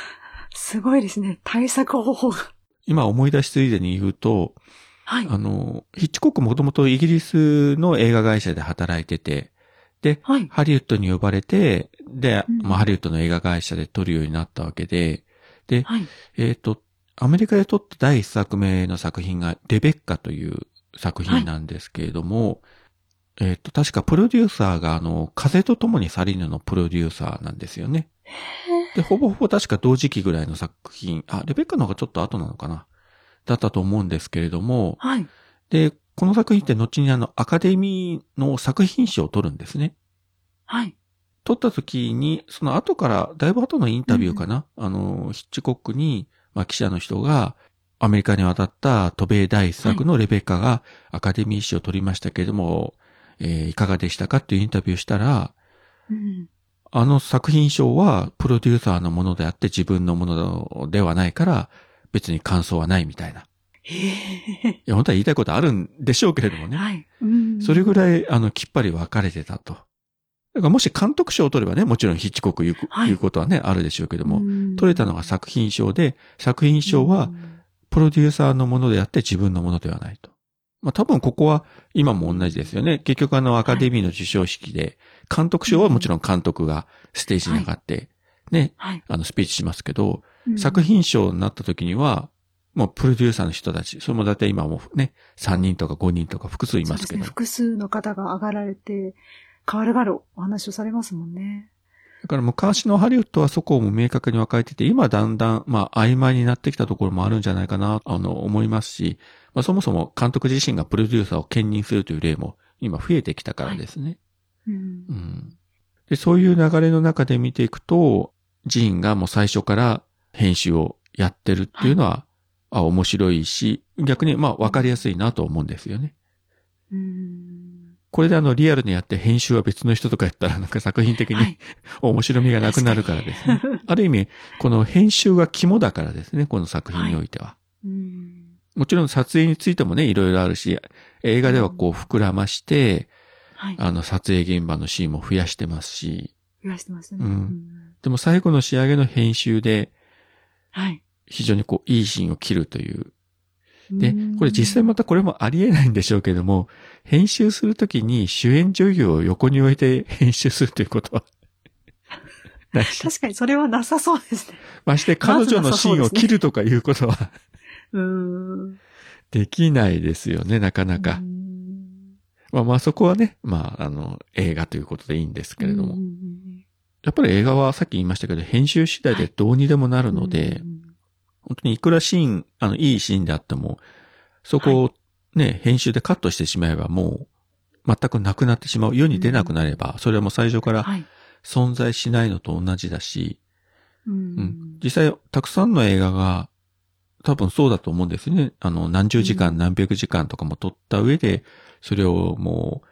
すごいですね。対策方法が。今思い出しついでに言うと、はい。あの、ヒッチコックもともとイギリスの映画会社で働いてて、で、はい、ハリウッドに呼ばれて、で、うん、まあ、ハリウッドの映画会社で撮るようになったわけで、で、はい、えっ、ー、と、アメリカで撮った第一作目の作品がレベッカという作品なんですけれども、はい、えっ、ー、と、確かプロデューサーがあの、風と共に去りぬのプロデューサーなんですよね。で、ほぼほぼ確か同時期ぐらいの作品、あ、レベッカの方がちょっと後なのかなだったと思うんですけれども、はい。で、この作品って後にあの、アカデミーの作品賞を取るんですね。はい。取った時に、その後から、だいぶ後のインタビューかな、うん、あの、ヒッチコックに、まあ、記者の人が、アメリカに渡った渡米第一作のレベッカがアカデミー賞を取りましたけれども、はい、えー、いかがでしたかっていうインタビューしたら、うん、あの作品賞はプロデューサーのものであって自分のものではないから、別に感想はないみたいな。いや、本当は言いたいことあるんでしょうけれどもね。はい。それぐらい、あの、きっぱり分かれてたと。だからもし監督賞を取ればね、もちろんヒッチコック言うはい、うことはね、あるでしょうけども、取れたのが作品賞で、作品賞は、プロデューサーのものであって自分のものではないと。まあ多分ここは今も同じですよね。結局あのアカデミーの授賞式で、監督賞はもちろん監督がステージに上がって、ね、はい。あのスピーチしますけど、うん作品賞になった時には、もうプロデューサーの人たち、それもだいたい今もうね、3人とか5人とか複数いますけどね。、複数の方が上がられて、変わるがるお話をされますもんね。だから昔のハリウッドはそこを明確に分かれてて、今だんだん、まあ、曖昧になってきたところもあるんじゃないかな、あの、思いますし、まあ、そもそも監督自身がプロデューサーを兼任するという例も今増えてきたからですね。うんう。ん。で、そういう流れの中で見ていくと、ジーンがもう最初から編集をやってるっていうのは、あ、面白いし、逆にまあ分かりやすいなと思うんですよね。うん。これであのリアルにやって編集は別の人とかやったらなんか作品的にはい。面白みがなくなるからですね。ある意味、この編集が肝だからですね、この作品においては。うん。もちろん撮影についてもね、いろいろあるし、映画ではこう膨らまして、はい。あの撮影現場のシーンも増やしてますし、増やしてますね。うんでも最後の仕上げの編集ではい。非常にこういいシーンを切るという。でうん、これ実際またこれもありえないんでしょうけども、編集するときに主演女優を横に置いて編集するということは 確かにそれはなさそうですね。まして彼女のシーンを切るとかいうことはうん。できないですよね、なかなかう。んまあまあそこはね、まああの映画ということでいいんですけれども。うんうんやっぱり映画はさっき言いましたけど、編集次第でどうにでもなるので、うん本当にいくらシーン、あの、いいシーンであっても、そこをね、編集でカットしてしまえばもう、全くなくなってしまう。世に出なくなれば、それはもう最初からはい。存在しないのと同じだし、ううんん。実際、たくさんの映画が、多分そうだと思うんですね。あの、何十時間、うん何百時間とかも撮った上で、それをも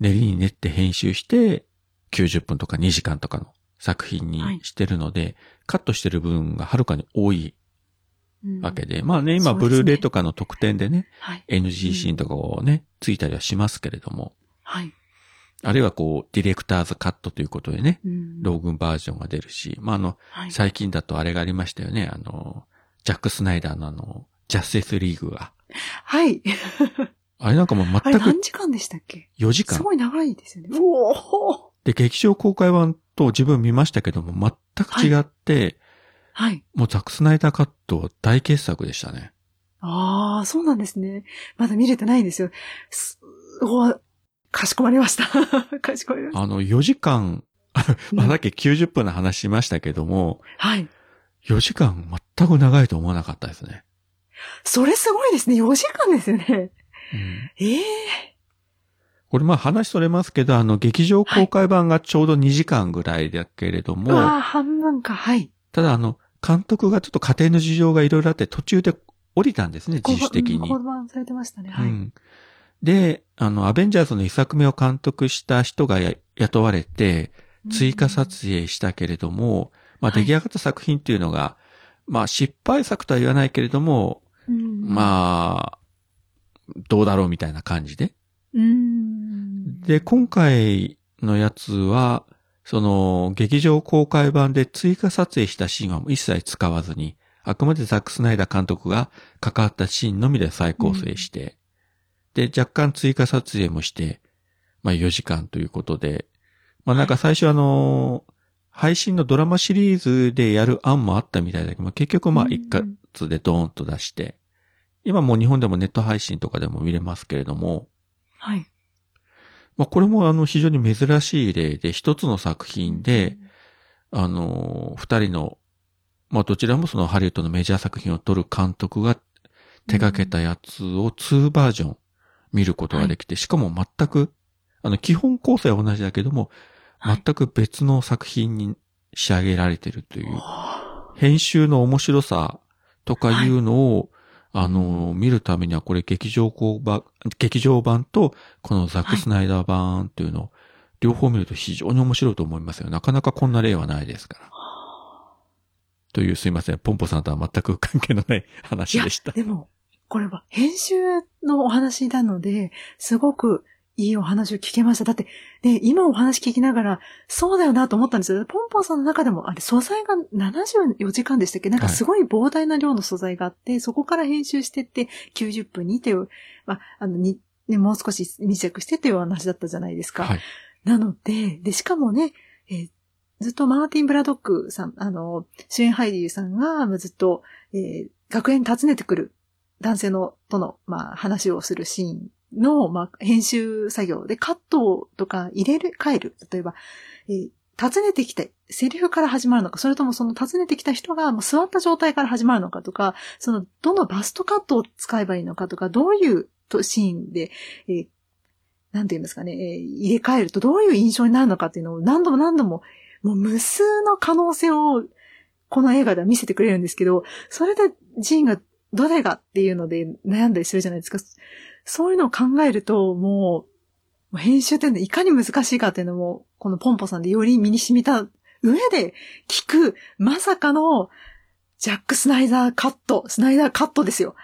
う、練りに練って編集して、90分とか2時間とかの作品にしてるので、カットしてる部分がはるかに多いうんわけで、まあね、今、ブルーレイとかの特典でね、はい。NG シーンとかをね、ついたりはしますけれども、はい。あるいはこう、ディレクターズカットということでね、うんローグンバージョンが出るし、まああの、はい。最近だとあれがありましたよね。あの、ジャック・スナイダーのあの、ジャスティスリーグが。はい。あれなんかもうあれ全く何時間でしたっけ？4時間。すごい長いですよね。うおーで、劇場公開版と自分見ましたけども、全く違って、はい。もうザック・スナイダーカットは大傑作でしたね。ああ、そうなんですね。まだ見れてないんですよ。す、おかしこまりました。かしこまりました。あの、4時間、まあ、うんさっき90分の話しましたけども、はい。4時間全く長いと思わなかったですね。それすごいですね。4時間ですよね。うんええこれまあ話それますけど、あの、劇場公開版がちょうど2時間ぐらいだけれども、うわあ、半分か。はい。ただあの、監督がちょっと家庭の事情がいろいろあって途中で降りたんですね、自主的に。交番されてましたね。はい。うん。で、あの、アベンジャーズの一作目を監督した人がや雇われて、追加撮影したけれども、まあはい出来上がった作品っていうのが、まあ失敗作とは言わないけれども、うん、まあ、どうだろうみたいな感じで。うん。で、今回のやつは、その、劇場公開版で追加撮影したシーンは一切使わずに、あくまでザック・スナイダー監督が関わったシーンのみで再構成して、で、若干追加撮影もして、まあ4時間ということで、まあなんか最初あの、配信のドラマシリーズでやる案もあったみたいだけど、まあ結局まあ一括でドーンと出して、今もう日本でもネット配信とかでも見れますけれども、はい。まあこれもあの非常に珍しい例で一つの作品で、あの、二人の、まあどちらもそのハリウッドのメジャー作品を撮る監督が手掛けたやつを2バージョン見ることができて、しかも全く、あの基本構成は同じだけども、はい。全く別の作品に仕上げられてるという、は編集の面白さとかいうのを、あの、見るためにはこれ劇場公版、劇場版とこのザック・スナイダー版っていうのを両方見ると非常に面白いと思いますよ。なかなかこんな例はないですから。というすいません、ポンポさんとは全く関係のない話でした。でも、これは編集のお話なので、すごくいいお話を聞けました。だって、ね、今お話聞きながら、そうだよなと思ったんですよ。ポンポンさんの中でも、あれ、素材が74時間でしたっけ？なんかすごい膨大な量の素材があって、そこから編集してって、90分にという、まあ、あの、に、ね、もう少し短くしてというお話だったじゃないですか。はい。なので、で、しかもね、えーずっとマーティン・ブラドックさん、あの、主演俳優さんがずっと、えー学園に訪ねてくる男性の、との、まあ、話をするシーンの、まあ、編集作業でカットとか入れる、変える。例えば、えー訪ねてきて、セリフから始まるのか、それともその訪ねてきた人がもう座った状態から始まるのかとか、その、どのバストカットを使えばいいのかとか、どういうシーンで、えーなんて言うんですかね、えー入れ替えるとどういう印象になるのかっていうのを何度も何度も、もう無数の可能性をこの映画では見せてくれるんですけど、それでジーンがどれがっていうので悩んだりするじゃないですか。そういうのを考えると、もう、編集っていかに難しいかっていうのも、このポンポさんでより身に染みた上で聞く、まさかの、ジャック・スナイダーカット、スナイダーカットですよ。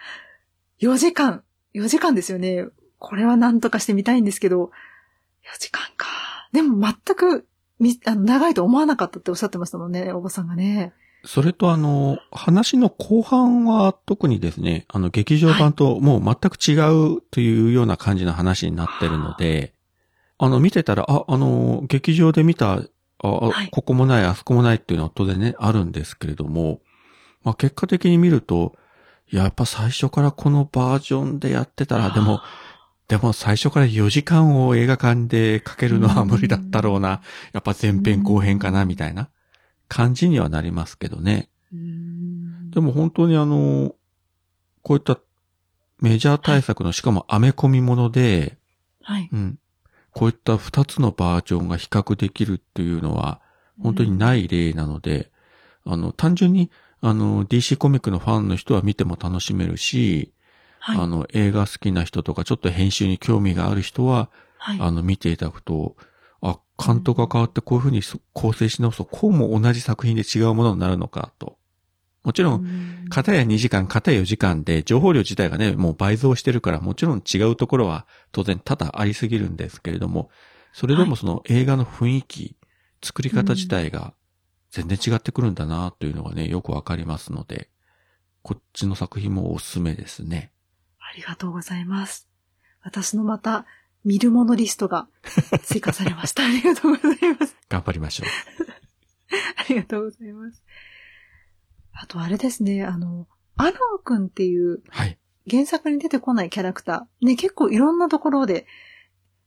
4時間、4時間ですよね。これは何とかしてみたいんですけど、4時間か。でも全くみあの長いと思わなかったっておっしゃってましたもんね、おばさんがね。それとあの、話の後半は特にですね、あの、劇場版ともう全く違うというような感じの話になってるので、あの、見てたら、あ、あの、劇場で見た、あ、あはい。ここもない、あそこもないっていうのは当然ね、あるんですけれども、まあ、結果的に見ると、やっぱ最初からこのバージョンでやってたら、でも、でも最初から4時間を映画館でかけるのは無理だったろうな。やっぱ前編後編かな、みたいな感じにはなりますけどね。でも本当にあの、こういったメジャー対策の、しかもアメコミもので、はい。うん。こういった2つのバージョンが比較できるっていうのは、本当にない例なので、あの、単純に、あの、DC コミックのファンの人は見ても楽しめるし、はい。あの、映画好きな人とか、ちょっと編集に興味がある人は、はい。あの、見ていただくと、あ、監督が変わってこういうふうにそ構成し直すと、こうも同じ作品で違うものになるのかと。もちろん、ん片や2時間、片や4時間で、情報量自体がね、もう倍増してるから、もちろん違うところは当然多々ありすぎるんですけれども、それでもその映画の雰囲気、作り方自体が全然違ってくるんだなというのがね、よくわかりますので、こっちの作品もおすすめですね。ありがとうございます。私のまた、見るものリストが追加されました。ありがとうございます。頑張りましょう。ありがとうございます。あとあれですね、あの、アラン君っていうはい。原作に出てこないキャラクター。ね、結構いろんなところで、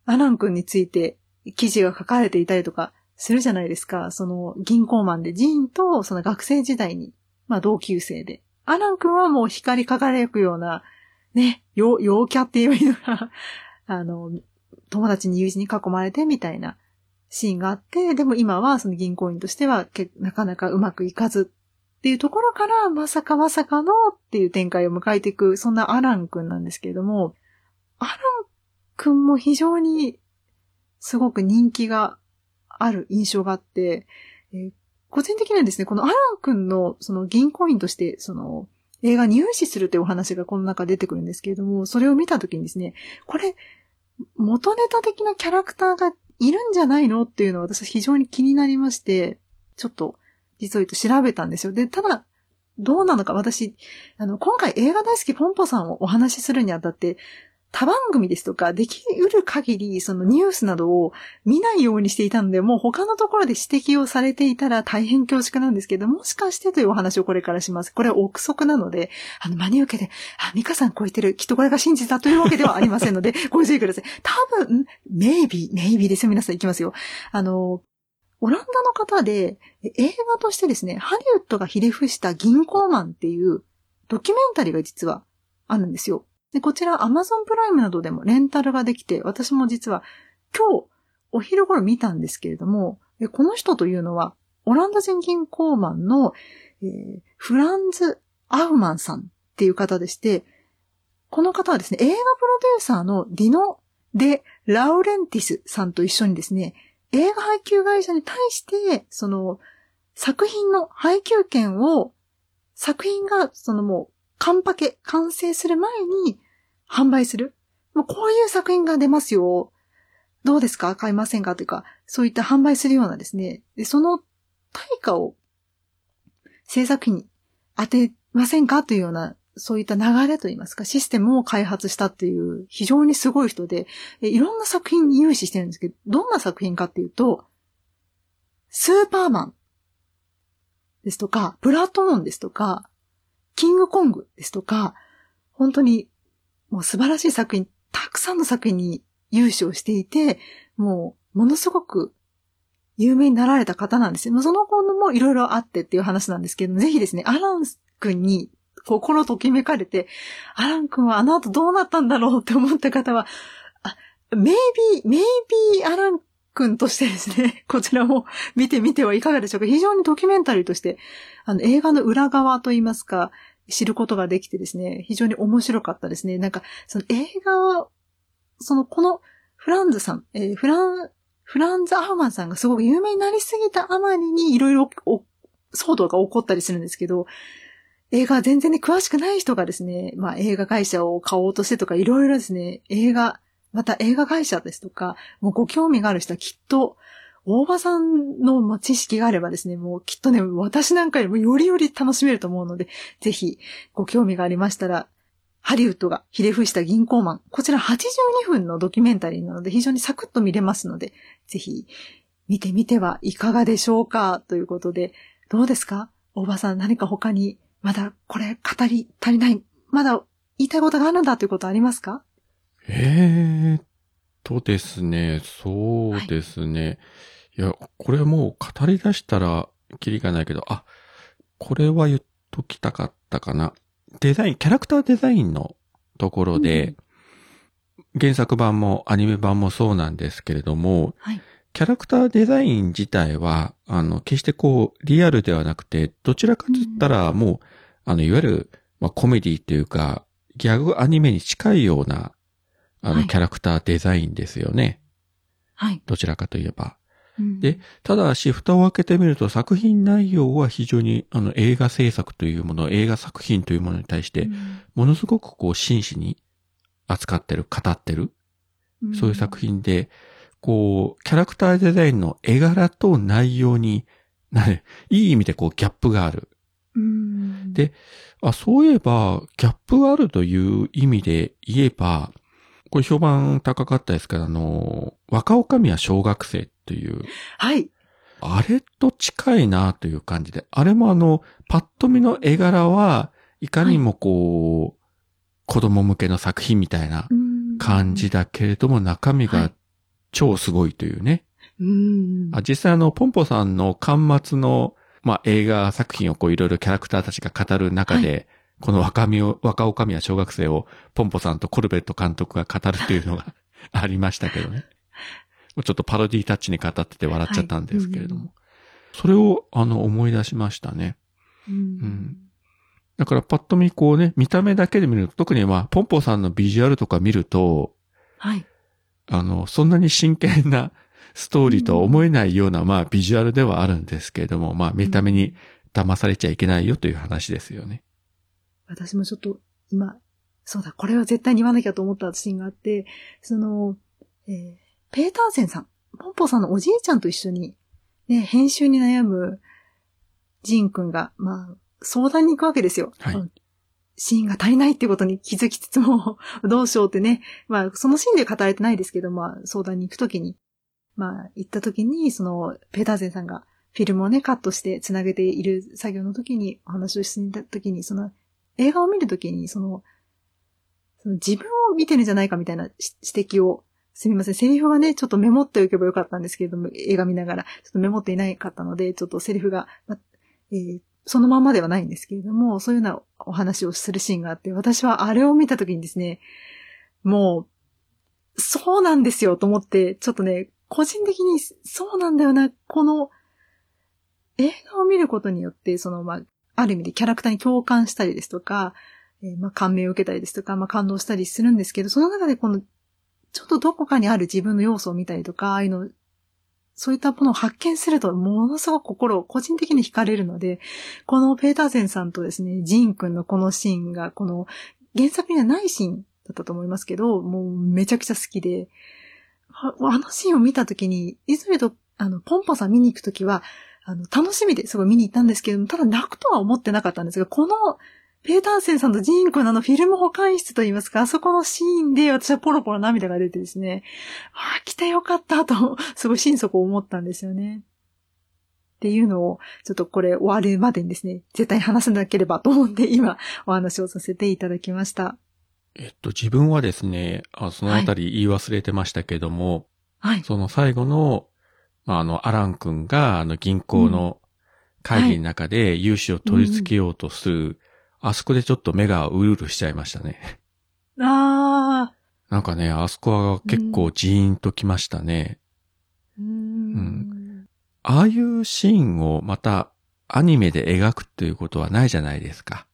アラン君について記事が書かれていたりとかするじゃないですか。その銀行マンでジーンとその学生時代に、まあ同級生で。アラン君はもう光り輝くような、ね、陽、陽キャっていうのが、あの、友達に友人に囲まれてみたいなシーンがあって、でも今はその銀行員としてはけなかなかうまくいかずっていうところから、まさかまさかのっていう展開を迎えていく、そんなアラン君なんですけれども、アラン君も非常にすごく人気がある印象があって、えー個人的にはですね、このアラン君のその銀行員として、その映画入試するというお話がこの中出てくるんですけれども、それを見たときにですね、これ、元ネタ的なキャラクターがいるんじゃないのっていうのは私非常に気になりまして、ちょっと実を言うと調べたんですよ。で、ただ、どうなのか私、あの、今回映画大好きポンポさんをお話しするにあたって、他番組ですとか、できうる限り、そのニュースなどを見ないようにしていたので、もう他のところで指摘をされていたら大変恐縮なんですけど、もしかしてというお話をこれからします。これは憶測なので、あの、真に受けて、あ、ミカさん超えてる、きっとこれが真実だというわけではありませんので、ご注意ください。多分、メイビー、メイビーですよ、皆さん行きますよ。あの、オランダの方で、映画としてですね、ハリウッドがひれ伏した銀行マンっていうドキュメンタリーが実はあるんですよ。で、こちら Amazon プライムなどでもレンタルができて、私も実は今日お昼頃見たんですけれども、この人というのは、オランダ人銀行マンの、えーフランズ・アウマンさんっていう方でして、この方はですね、映画プロデューサーのディノ・デ・ラウレンティスさんと一緒にですね、映画配給会社に対して、その、作品の配給権を、作品が、そのもう、完パケ、完成する前に販売する？もうこういう作品が出ますよ。どうですか？買いませんか？というか、そういった販売するようなですね。で、その対価を制作費に当てませんか？というような、そういった流れといいますか、システムを開発したっていう非常にすごい人で、いろんな作品に融資してるんですけど、どんな作品かっていうと、スーパーマンですとか、プラトーンですとか、キングコングですとか、本当にもう素晴らしい作品、たくさんの作品に融資をしていて、もうものすごく有名になられた方なんですよ。その後もいろいろあってっていう話なんですけど、ぜひですね、アラン君に心ときめかれて、アラン君はあの後どうなったんだろうって思った方は、あ、メイビー、メイビーアラン君としてですね、こちらも見てみてはいかがでしょうか。非常にドキュメンタリーとして、あの、映画の裏側といいますか、知ることができてですね、非常に面白かったですね。なんか、その映画は、その、この、フランズさん、えー、フラン、フランズ・アーマンさんがすごく有名になりすぎたあまりにいろいろ騒動が起こったりするんですけど、映画は全然ね、詳しくない人がですね、まあ映画会社を買おうとしてとかいろいろですね、映画、また映画会社ですとか、もうご興味がある人はきっと、大場さんの知識があればですね、もうきっとね、私なんかよりもよりより楽しめると思うので、ぜひご興味がありましたら、ハリウッドがひれ伏した銀行マン。こちら82分のドキュメンタリーなので非常にサクッと見れますので、ぜひ見てみてはいかがでしょうかということで、どうですか？大場さん何か他にまだこれ語り足りない、まだ言いたいことがあるんだということありますか？えーとですね、そうですね。はい、いや、これもう語り出したらキリがないけど、あ、これは言っときたかったかな。デザイン、キャラクターデザインのところで、うん、原作版もアニメ版もそうなんですけれども、はい、キャラクターデザイン自体は、あの、決してこう、リアルではなくて、どちらかと言ったらもう、うん、あの、いわゆる、まあ、コメディっていうか、ギャグアニメに近いような、あの、はい、キャラクターデザインですよね。はい。どちらかといえば。で、ただし、蓋を開けてみると作品内容は非常にあの映画制作というもの、映画作品というものに対して、ものすごくこう真摯に扱ってる、語ってる、そういう作品で、こう、キャラクターデザインの絵柄と内容に、いい意味でこうギャップがある。で、あ、そういえば、ギャップがあるという意味で言えば、これ評判高かったですから、あの、若女将は小学生っていう。はい。あれと近いなという感じで。あれもあの、パッと見の絵柄は、いかにもこう、はい、子供向けの作品みたいな感じだけれども、中身が超すごいというね。あ実際あの、ポンポさんの端末の、まあ、映画作品をこういろいろキャラクターたちが語る中で、はいこの若みを、若女将は小学生をポンポさんとコルベット監督が語るというのが ありましたけどね。ちょっとパロディタッチに語ってて笑っちゃったんですけれども。はいうん、それを、あの、思い出しましたね。うん、うん。だからパッと見こうね、見た目だけで見ると、特にまあ、ポンポさんのビジュアルとか見ると、はい。あの、そんなに真剣なストーリーとは思えないような、うん、まあ、ビジュアルではあるんですけれども、まあ、見た目に騙されちゃいけないよという話ですよね。私もちょっと今、そうだ、これは絶対に言わなきゃと思ったシーンがあって、その、えー、ペーターセンさん、ポンポさんのおじいちゃんと一緒に、ね、編集に悩むジン君が、まあ、相談に行くわけですよ。はい。シーンが足りないってことに気づきつつも、どうしようってね。まあ、そのシーンで語られてないですけど、まあ、相談に行くときに、まあ、行ったときに、その、ペーターゼンさんがフィルムをね、カットして繋げている作業の時に、お話をしていた時に、その、映画を見るときに、その、その自分を見てるんじゃないかみたいな指摘を、すみません。セリフがね、ちょっとメモっておけばよかったんですけれども、映画見ながら、ちょっとメモっていなかったので、ちょっとセリフが、まえー、そのままではないんですけれども、そういうようなお話をするシーンがあって、私はあれを見たときにですね、もう、そうなんですよと思って、ちょっとね、個人的にそうなんだよな、この映画を見ることによって、その、まあ、ある意味でキャラクターに共感したりですとか、えー、まあ、感銘を受けたりですとか、まあ、感動したりするんですけど、その中でこの、ちょっとどこかにある自分の要素を見たりとか、ああいうの、そういったものを発見すると、ものすごく心を個人的に惹かれるので、このペーターゼンさんとですね、ジーン君のこのシーンが、この原作にはないシーンだったと思いますけど、もうめちゃくちゃ好きで、あのシーンを見たときに、泉と、あの、ポンポさん見に行くときは、あの、楽しみですごい見に行ったんですけれども、ただ泣くとは思ってなかったんですが、この、ペーターセンさんとジーン君のあのフィルム保管室といいますか、あそこのシーンで私はポロポロ涙が出てですね、ああ、来てよかったと、すごい心底思ったんですよね。っていうのを、ちょっとこれ終わるまでにですね、絶対話さなければと思って今お話をさせていただきました。えっと、自分はですね、あそのあたり言い忘れてましたけども、はい。その最後の、まあ、あの、アラン君が、あの、銀行の会議の中で融資を取り付けようとする、あそこでちょっと目がうるうるしちゃいましたね。ああ。なんかね、あそこは結構ジーンときましたね。うーん。ああいうシーンをまたアニメで描くっていうことはないじゃないですか。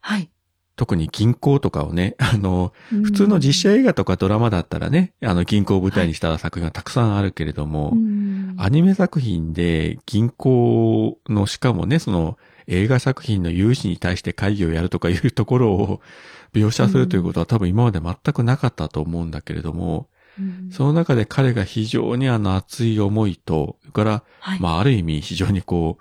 はい。特に銀行とかをね、あの、普通の実写映画とかドラマだったらね、あの銀行を舞台にした作品がたくさんあるけれども、うんアニメ作品で銀行のしかもね、その映画作品の有志に対して会議をやるとかいうところを描写するということは多分今まで全くなかったと思うんだけれども、うんその中で彼が非常にあの熱い思いと、それから、はい。まあある意味非常にこ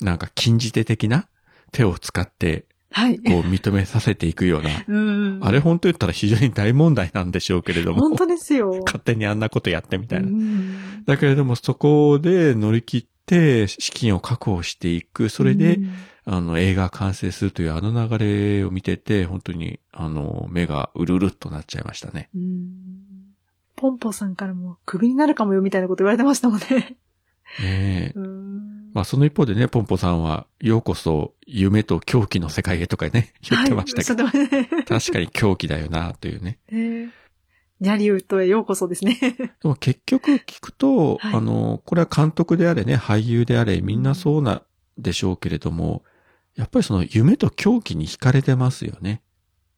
う、なんか禁じ手的な手を使って、はい。こう認めさせていくような、うん。あれ本当言ったら非常に大問題なんでしょうけれども本、当ですよ。勝手にあんなことやってみたいな。うんだけれどもそこで乗り切って資金を確保していく。それで、うんあの映画完成するというあの流れを見てて、本当にあの目がうるるっとなっちゃいましたね。うんポンポさんからもクビになるかもよみたいなこと言われてましたもんね。ねえ。うんまあその一方でね、ポンポさんは、ようこそ夢と狂気の世界へとかね、言ってましたけど、はい、確かに狂気だよな、というね。すね。ニャリウッドへようこそですね。でも結局聞くと、はいあの、これは監督であれね、俳優であれ、みんなそうな、でしょうけれども、やっぱりその夢と狂気に惹かれてますよね。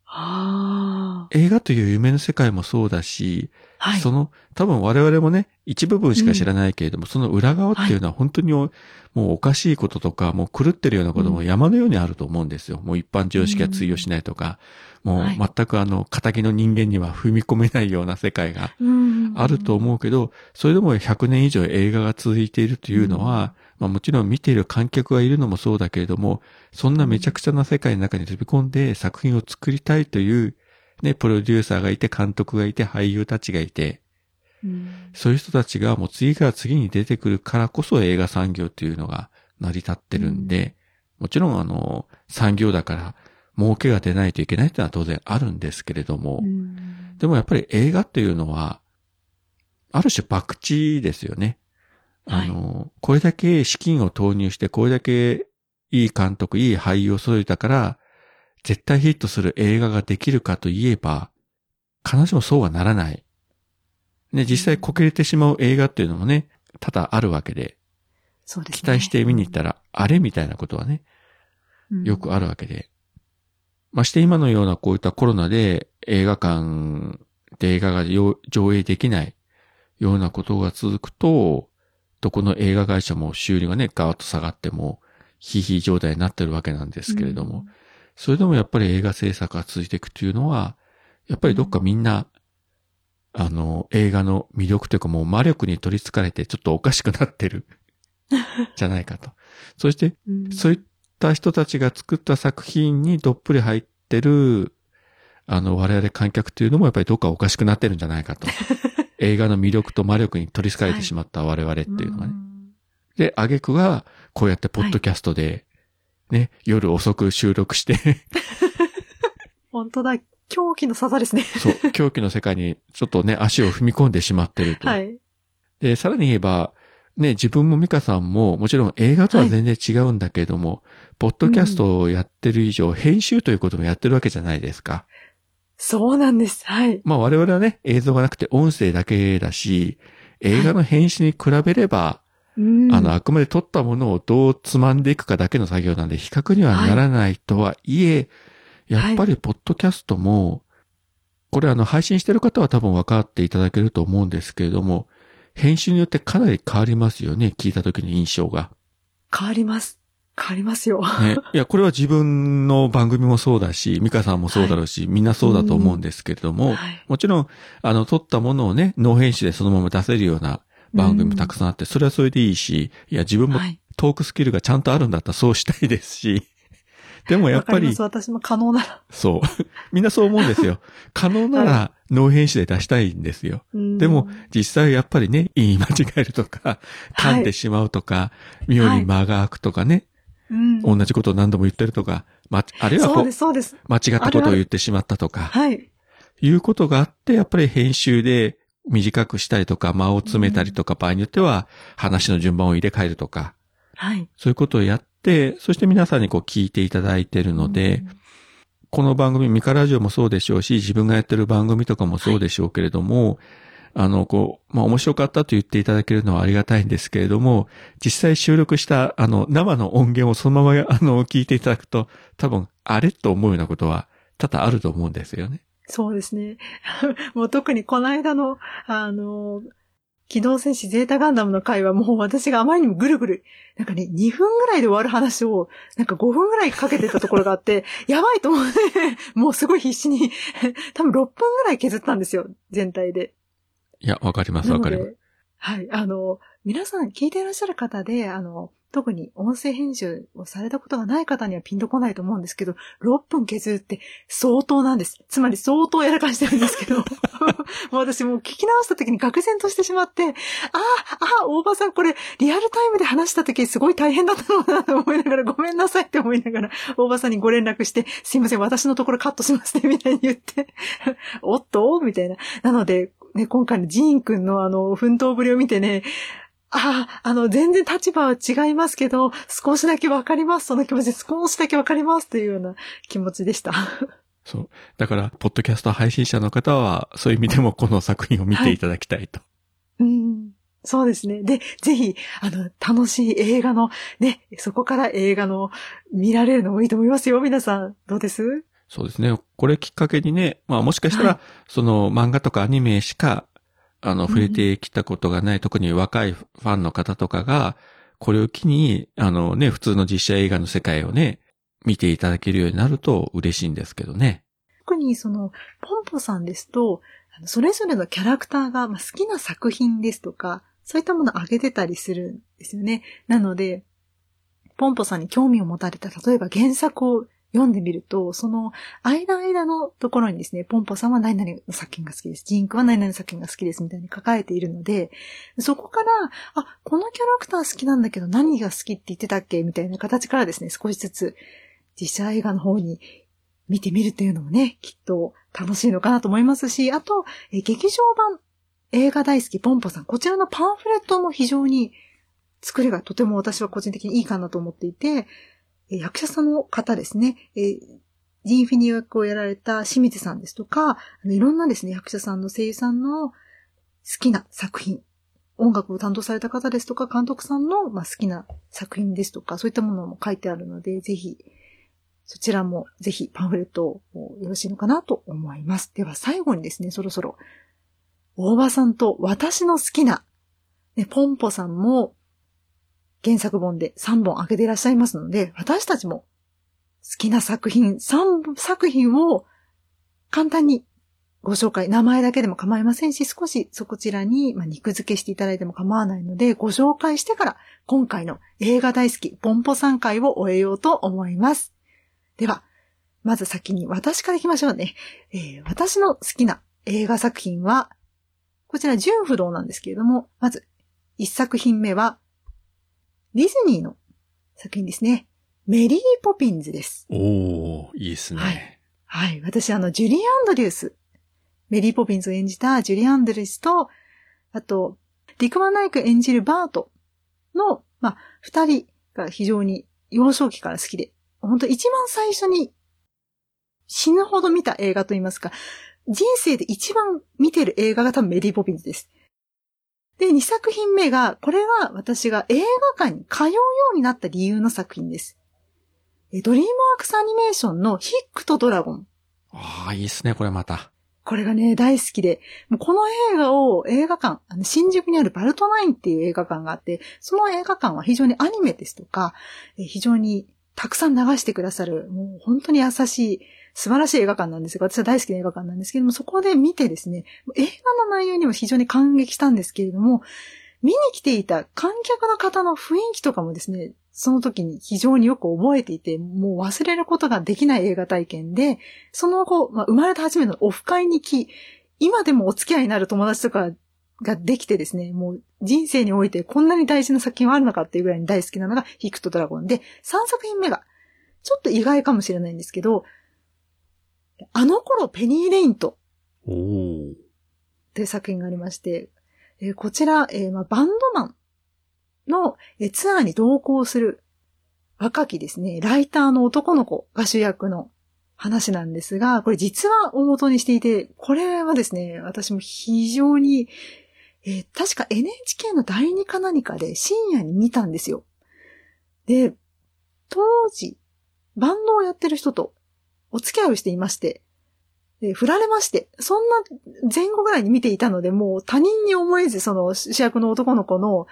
あ映画という夢の世界もそうだし、あ。はい。その、多分我々もね、一部分しか知らないけれども、その裏側っていうのは本当におもうおかしいこととか、もう狂ってるようなことも山のようにあると思うんですよ。もう一般常識は通用しないとか、もうはい。全くあの、仇の人間には踏み込めないような世界がうんあると思うけど、それでも100年以上映画が続いているというのは、まあもちろん見ている観客がいるのもそうだけれども、そんなめちゃくちゃな世界の中に飛び込んで作品を作りたいという、ね、プロデューサーがいて、監督がいて、俳優たちがいて、うんそういう人たちがもう次から次に出てくるからこそ映画産業っていうのが成り立ってるんで、もちろんあの、産業だから儲けが出ないといけないっていうのは当然あるんですけれども、うんでもやっぱり映画っていうのは、ある種博打ですよね。はいあの、これだけ資金を投入して、これだけいい監督、いい俳優を揃えたから、絶対ヒットする映画ができるかといえば、必ずしもそうはならない。ね、実際こけれてしまう映画っていうのもね、多々あるわけで、そうですね。期待して見に行ったら、あれみたいなことはね、うんよくあるわけで。まして今のようなこういったコロナで映画館で映画がよ上映できないようなことが続くと、どこの映画会社も収入がね、ガーッと下がっても、ヒーヒー状態になってるわけなんですけれども、それでもやっぱり映画制作が続いていくというのは、やっぱりどっかみんな、あの、映画の魅力というかもう魔力に取り憑かれてちょっとおかしくなってる、じゃないかと。そして、うん、そういった人たちが作った作品にどっぷり入ってる、あの、我々観客というのもやっぱりどっかおかしくなってるんじゃないかと。映画の魅力と魔力に取り憑かれてしまった我々っていうのがね。で、挙句が、こうやってポッドキャストで、ね、夜遅く収録して、本当だ。狂気の沙汰ですね。そう、狂気の世界にちょっとね、足を踏み込んでしまってると。はい。で、さらに言えば、ね、自分もミカさんも、もちろん映画とは全然違うんだけれども、ポッドキャストをやってる以上、編集ということもやってるわけじゃないですか。そうなんです。はい。まあ我々はね、映像がなくて音声だけだし、映画の編集に比べれば、うんあの、あくまで撮ったものをどうつまんでいくかだけの作業なんで、比較にはならないとはいえ、やっぱりポッドキャストも、これあの、配信してる方は多分分かっていただけると思うんですけれども、編集によってかなり変わりますよね、聞いた時の印象が。変わります。変わりますよ。ね。いや、これは自分の番組もそうだし、ミカさんもそうだろうし、みんなそうだと思うんですけれども、はいもちろん、あの、撮ったものをね、ノー編集でそのまま出せるような番組もたくさんあって、それはそれでいいし、いや、自分もはい。トークスキルがちゃんとあるんだったらそうしたいですし、でもやっぱり私も可能なら。そう。みんなそう思うんですよ。可能なら、ノー編集で出したいんですよ。うんでも、実際やっぱりね、言い間違えるとか、噛んでしまうとか、妙に間が空くとかね、うん同じことを何度も言ってるとか、ま、あるいはこうそうです。間違ったことを言ってしまったとか、はい。いうことがあって、やっぱり編集で短くしたりとか、間を詰めたりとか、場合によっては話の順番を入れ替えるとか、はい。そういうことをやって、そして皆さんにこう聞いていただいているので、この番組、ミカラジオもそうでしょうし、自分がやってる番組とかもそうでしょうけれども、あの、こう、まあ、面白かったと言っていただけるのはありがたいんですけれども、実際収録した、あの、生の音源をそのまま、あの、聞いていただくと、多分、あれと思うようなことは多々あると思うんですよね。そうですね。もう特にこの間の、あの、機動戦士ゼータガンダムの回はもう私があまりにもぐるぐる、なんかね、2分ぐらいで終わる話を、なんか5分ぐらいかけてたところがあって、やばいと思って、もうすごい必死に、多分6分ぐらい削ったんですよ、全体で。いや、わかります、わかります。はい。あの、皆さん聞いていらっしゃる方で、あの、特に音声編集をされたことがない方にはピンとこないと思うんですけど、6分削るって相当なんです。つまり相当やらかしてるんですけど、もう私もう聞き直した時に愕然としてしまって、ああ、ああ、大場さんこれリアルタイムで話した時すごい大変だったのかなと思いながら、ごめんなさいって思いながら、大場さんにご連絡して、すいません、私のところカットしますね、みたいに言って、おっと？みたいな。なので、ね、今回のジーン君のあの、奮闘ぶりを見てね、ああ、あの、全然立場は違いますけど、少しだけわかります。その気持ち、少しだけわかりますというような気持ちでした。そう。だから、ポッドキャスト配信者の方は、そういう意味でもこの作品を見ていただきたいと。うん。そうですね。で、ぜひ、あの、楽しい映画の、ね、そこから映画の見られるのもいいと思いますよ、皆さん。どうです？そうですね。これきっかけにね、まあもしかしたら、はいその漫画とかアニメしか、あの、ん触れてきたことがない、特に若いファンの方とかが、これを機に、あのね、普通の実写映画の世界をね、見ていただけるようになると嬉しいんですけどね。特にその、ポンポさんですと、それぞれのキャラクターがまあ好きな作品ですとか、そういったものをあげてたりするんですよね。なので、ポンポさんに興味を持たれた、例えば原作を読んでみると、その間間のところにですね、ポンポさんは何々の作品が好きです。ジンクは何々の作品が好きですみたいに書かれているので、そこから、あ、このキャラクター好きなんだけど何が好きって言ってたっけ？みたいな形からですね、少しずつ実写映画の方に見てみるというのもね、きっと楽しいのかなと思いますし、あと、え劇場版映画大好きポンポさん、こちらのパンフレットも非常に作りがとても私は個人的にいいかなと思っていて、役者さんの方ですね、えジンフィニー役をやられた清水さんですとか、いろんなですね、役者さんの声優さんの好きな作品、音楽を担当された方ですとか、監督さんの、ま、好きな作品ですとか、そういったものも書いてあるので、ぜひ、そちらもぜひパンフレットをよろしいのかなと思います。では最後にですね、そろそろ、大場さんと私の好きな、ね、ポンポさんも原作本で3本開けていらっしゃいますので、私たちも好きな作品、3作品を簡単にご紹介、名前だけでも構いませんし、少しそこちらに、ま、肉付けしていただいても構わないので、ご紹介してから、今回の映画大好き、ポンポさん会を終えようと思います。では、まず先に私から行きましょうね。えー私の好きな映画作品は、こちら純不動なんですけれども、まず、一作品目は、ディズニーの作品ですね。メリーポピンズです。おー、いいですね。はいはい。私、あの、ジュリー・アンドリュース。メリー・ポピンズを演じたジュリー・アンドリュースと、あと、リクマナイク演じるバートの、まあ、二人が非常に幼少期から好きで、本当一番最初に死ぬほど見た映画といいますか、人生で一番見てる映画が多分メリー・ポピンズです。で、二作品目が、これは私が映画館に通うようになった理由の作品です。え、ドリームワークスアニメーションのヒックとドラゴン。ああ、いいですね、これまた。これがね、大好きで、もうこの映画を映画館、あの新宿にあるバルトナインっていう映画館があって、その映画館は非常にアニメですとか、えー非常にたくさん流してくださる、もう本当に優しい、素晴らしい映画館なんですが、私は大好きな映画館なんですけども、そこで見てですね、映画の内容にも非常に感激したんですけれども、見に来ていた観客の方の雰囲気とかもですね、その時に非常によく覚えていて、もう忘れることができない映画体験で、その後、まあ、生まれて初めてのオフ会に来、今でもお付き合いになる友達とかができてですね、もう人生においてこんなに大事な作品はあるのかっていうぐらいに大好きなのがヒクとドラゴンで、3作品目が、ちょっと意外かもしれないんですけど、あの頃ペニー・レイントおー。という作品がありまして、えーこちら、えーまあ、バンドマンの、えーツアーに同行する若きですね、ライターの男の子が主役の話なんですが、これ実は大元にしていて、これはですね、私も非常に、えー確か NHK の第2か何かで深夜に見たんですよ。で、当時、バンドをやってる人とお付き合いをしていまして、で振られまして、そんな前後ぐらいに見ていたので、もう他人に思えず、その主役の男の子の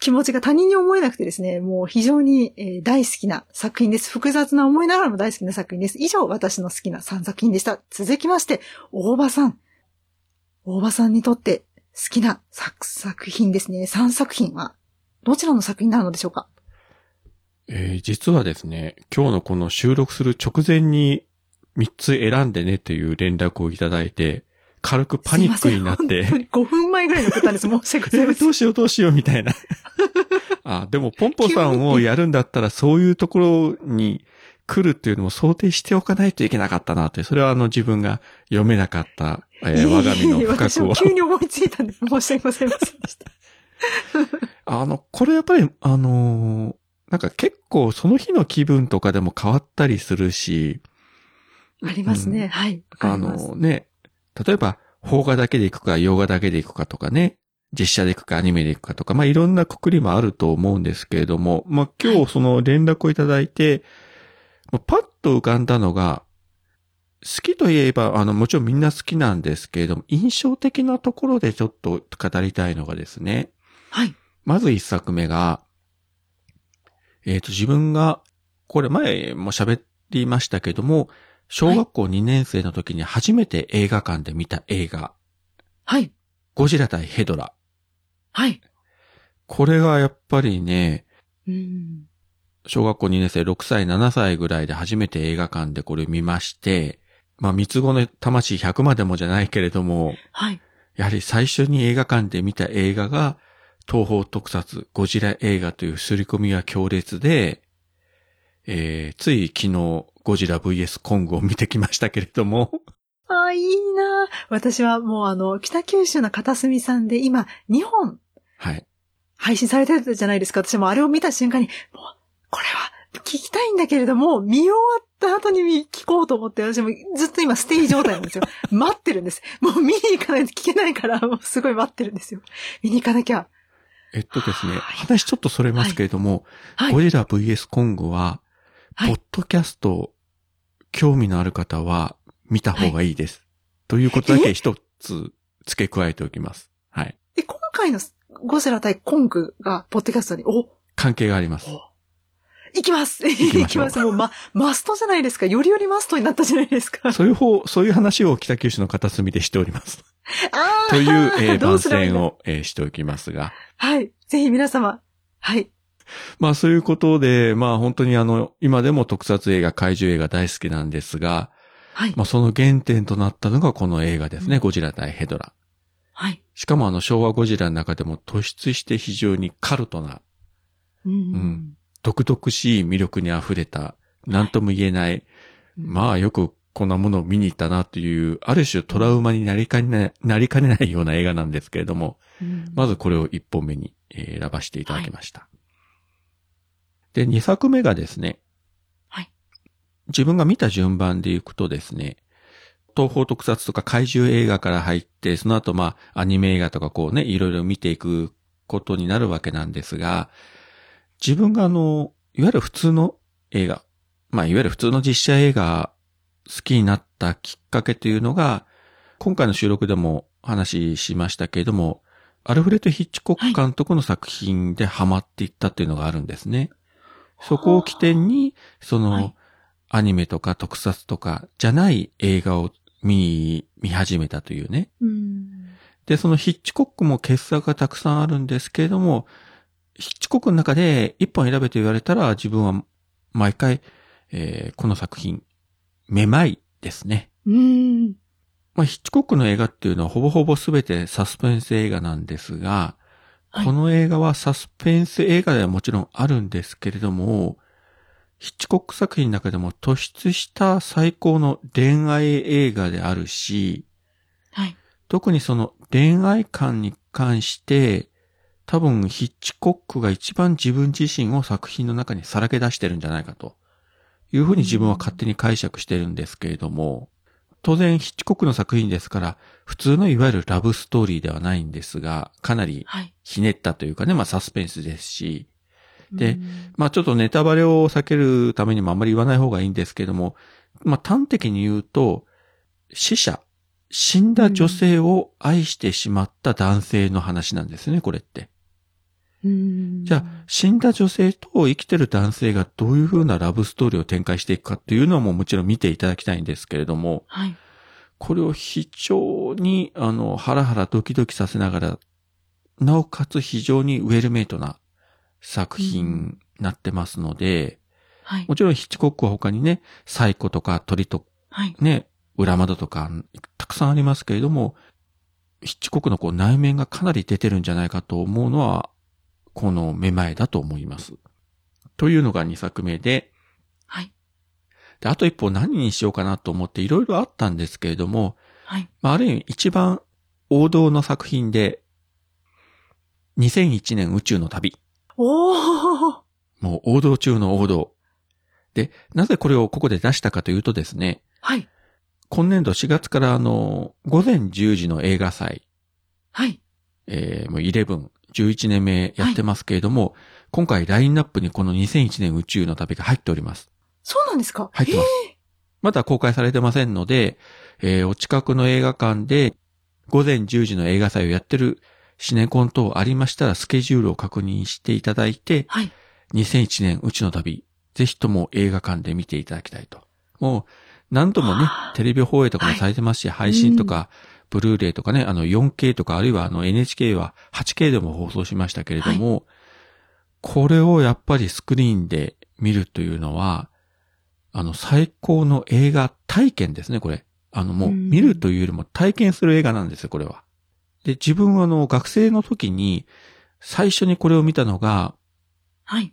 気持ちが他人に思えなくてですね、もう非常にえ大好きな作品です。複雑な思いながらも大好きな作品です。以上、私の好きな3作品でした。続きまして、大場さん。大場さんにとって好きな作作品ですね。3作品は、どちらの作品なのでしょうか？えー実はですね、今日のこの収録する直前に3つ選んでねという連絡をいただいて、軽くパニックになって、すいません本当に5分前ぐらいに送ったんです。申し訳ございません どう。しようどうしようみたいな。あ、でもポンポさんをやるんだったらそういうところに来るっていうのも想定しておかないといけなかったなって、それはあの自分が読めなかった、えー我が身の深私くを。も急に思いついたんで申し訳ございませんでした。あの、これやっぱり、あのーなんか結構その日の気分とかでも変わったりするし、ありますね。うんはい。あのね、例えば、邦画だけで行くか、洋画だけで行くかとかね、実写で行くか、アニメで行くかとか、まあ、いろんなくくりもあると思うんですけれども、まあ、今はい日その連絡をいただいて、まあパッと浮かんだのが、好きといえば、あの、もちろんみんな好きなんですけれども、印象的なところでちょっと語りたいのがですね、はい。まず一作目が、えっ、と、自分が、これ前も喋りましたけども、小学校2年生の時に初めて映画館で見た映画、はい。ゴジラ対ヘドラ。はい。これがやっぱりね、うん。小学校2年生6歳、7歳ぐらいで初めて映画館でこれ見まして、まあ三つ子の魂100までもじゃないけれども、はい。やはり最初に映画館で見た映画が、東方特撮ゴジラ映画という刷り込みは強烈で、えー、つい昨日ゴジラ VS コングを見てきましたけれども、ああ、いいな私はもうあの、北九州の片隅さんで今、2本はい。配信されてるじゃないですか。私もあれを見た瞬間に、もう、これは聞きたいんだけれども、見終わった後に見聞こうと思って、私もずっと今ステージ状態なんですよ。待ってるんです。もう見に行かないと聞けないから、もうすごい待ってるんですよ。見に行かなきゃ。えっとですね、はい話ちょっとそれますけれども、はい。ゴジラ VS コングは、はいポッドキャスト、興味のある方は見た方がいいです。ということだけ一つ付け加えておきます。はい。で、今回のゴジラ対コングが、ポッドキャストに、お、関係があります。お行きます行きます。もう、ま、マストじゃないですか。よりよりマストになったじゃないですか。そういう方、そういう話を北九州の片隅でしております。あーという、えーど番宣を、えーしておきますが。はい。ぜひ皆様。はい。まあそういうことで、まあ本当にあの、今でも特撮映画、怪獣映画大好きなんですが、はい。まあその原点となったのがこの映画ですね、うんゴジラ対ヘドラ。はい。しかもあの昭和ゴジラの中でも突出して非常にカルトな、うんん独々しい魅力に溢れた、何とも言えない、まあよくこんなものを見に行ったなという、ある種トラウマになりかねない、なりかねないような映画なんですけれども、うんまずこれを一本目にえー選ばせていただきました。で、二作目がですね、はい。自分が見た順番でいくとですね、東方特撮とか怪獣映画から入って、その後まあアニメ映画とかこうね、いろいろ見ていくことになるわけなんですが、自分があの、いわゆる普通の映画、まあいわゆる普通の実写映画好きになったきっかけというのが、今回の収録でも話しましたけれども、アルフレッド・ヒッチコック監督の作品でハマっていったっていうのがあるんですね。そこを起点に、その、はいアニメとか特撮とかじゃない映画を見、見始めたというね。うん。で、そのヒッチコックも傑作がたくさんあるんですけれども、ヒッチコックの中で一本選べと言われたら自分は毎回、えーこの作品、めまいですね。うん。まあ、ヒッチコックの映画っていうのはほぼほぼ全てサスペンス映画なんですが、はいこの映画はサスペンス映画ではもちろんあるんですけれども、ヒッチコック作品の中でも突出した最高の恋愛映画であるし、はい。特にその恋愛観に関して、多分ヒッチコックが一番自分自身を作品の中にさらけ出してるんじゃないかというふうに自分は勝手に解釈してるんですけれども、当然ヒッチコックの作品ですから、普通のいわゆるラブストーリーではないんですが、かなりはい。ひねったというかね、まあサスペンスですし、でうんまあちょっとネタバレを避けるためにもあんまり言わない方がいいんですけども、まあ端的に言うと、死者、死んだ女性を愛してしまった男性の話なんですね、これって。うん。じゃあ、死んだ女性と生きてる男性がどういう風なラブストーリーを展開していくかっていうのももちろん見ていただきたいんですけれども、はい。これを非常に、あの、ハラハラドキドキさせながら、なおかつ非常にウェルメイトな作品になってますので、はい。もちろんヒッチコックは他にね、サイコとか鳥とはい。ね、裏窓とかたくさんありますけれども、ヒッチコックのこう内面がかなり出てるんじゃないかと思うのは、このめまいだと思います。というのが2作目で、はい。で、あと一方何にしようかなと思っていろいろあったんですけれども、はい。まあ、ある意味一番王道の作品で、2001年宇宙の旅。おーもう王道中の王道。で、なぜこれをここで出したかというとですね、はい。今年度4月からあの、午前10時の映画祭、はい。えー、もう11、11年目やってますけれども、今回ラインナップにこの2001年宇宙の旅が入っております。そうなんですか？入ってます。まだ公開されてませんので、えーお近くの映画館で午前10時の映画祭をやってるシネコン等ありましたらスケジュールを確認していただいて、はい。2001年宇宙の旅、ぜひとも映画館で見ていただきたいと。もう何度もねはあ、テレビ放映とかもされてますし、配信とか、ブルーレイとかね、あの 4K とか、あるいはあの NHK は 8K でも放送しましたけれども、これをやっぱりスクリーンで見るというのは、あの最高の映画体験ですね、これ。あのもううん見るというよりも体験する映画なんですよ、これは。で、自分はあの学生の時に最初にこれを見たのが、はい。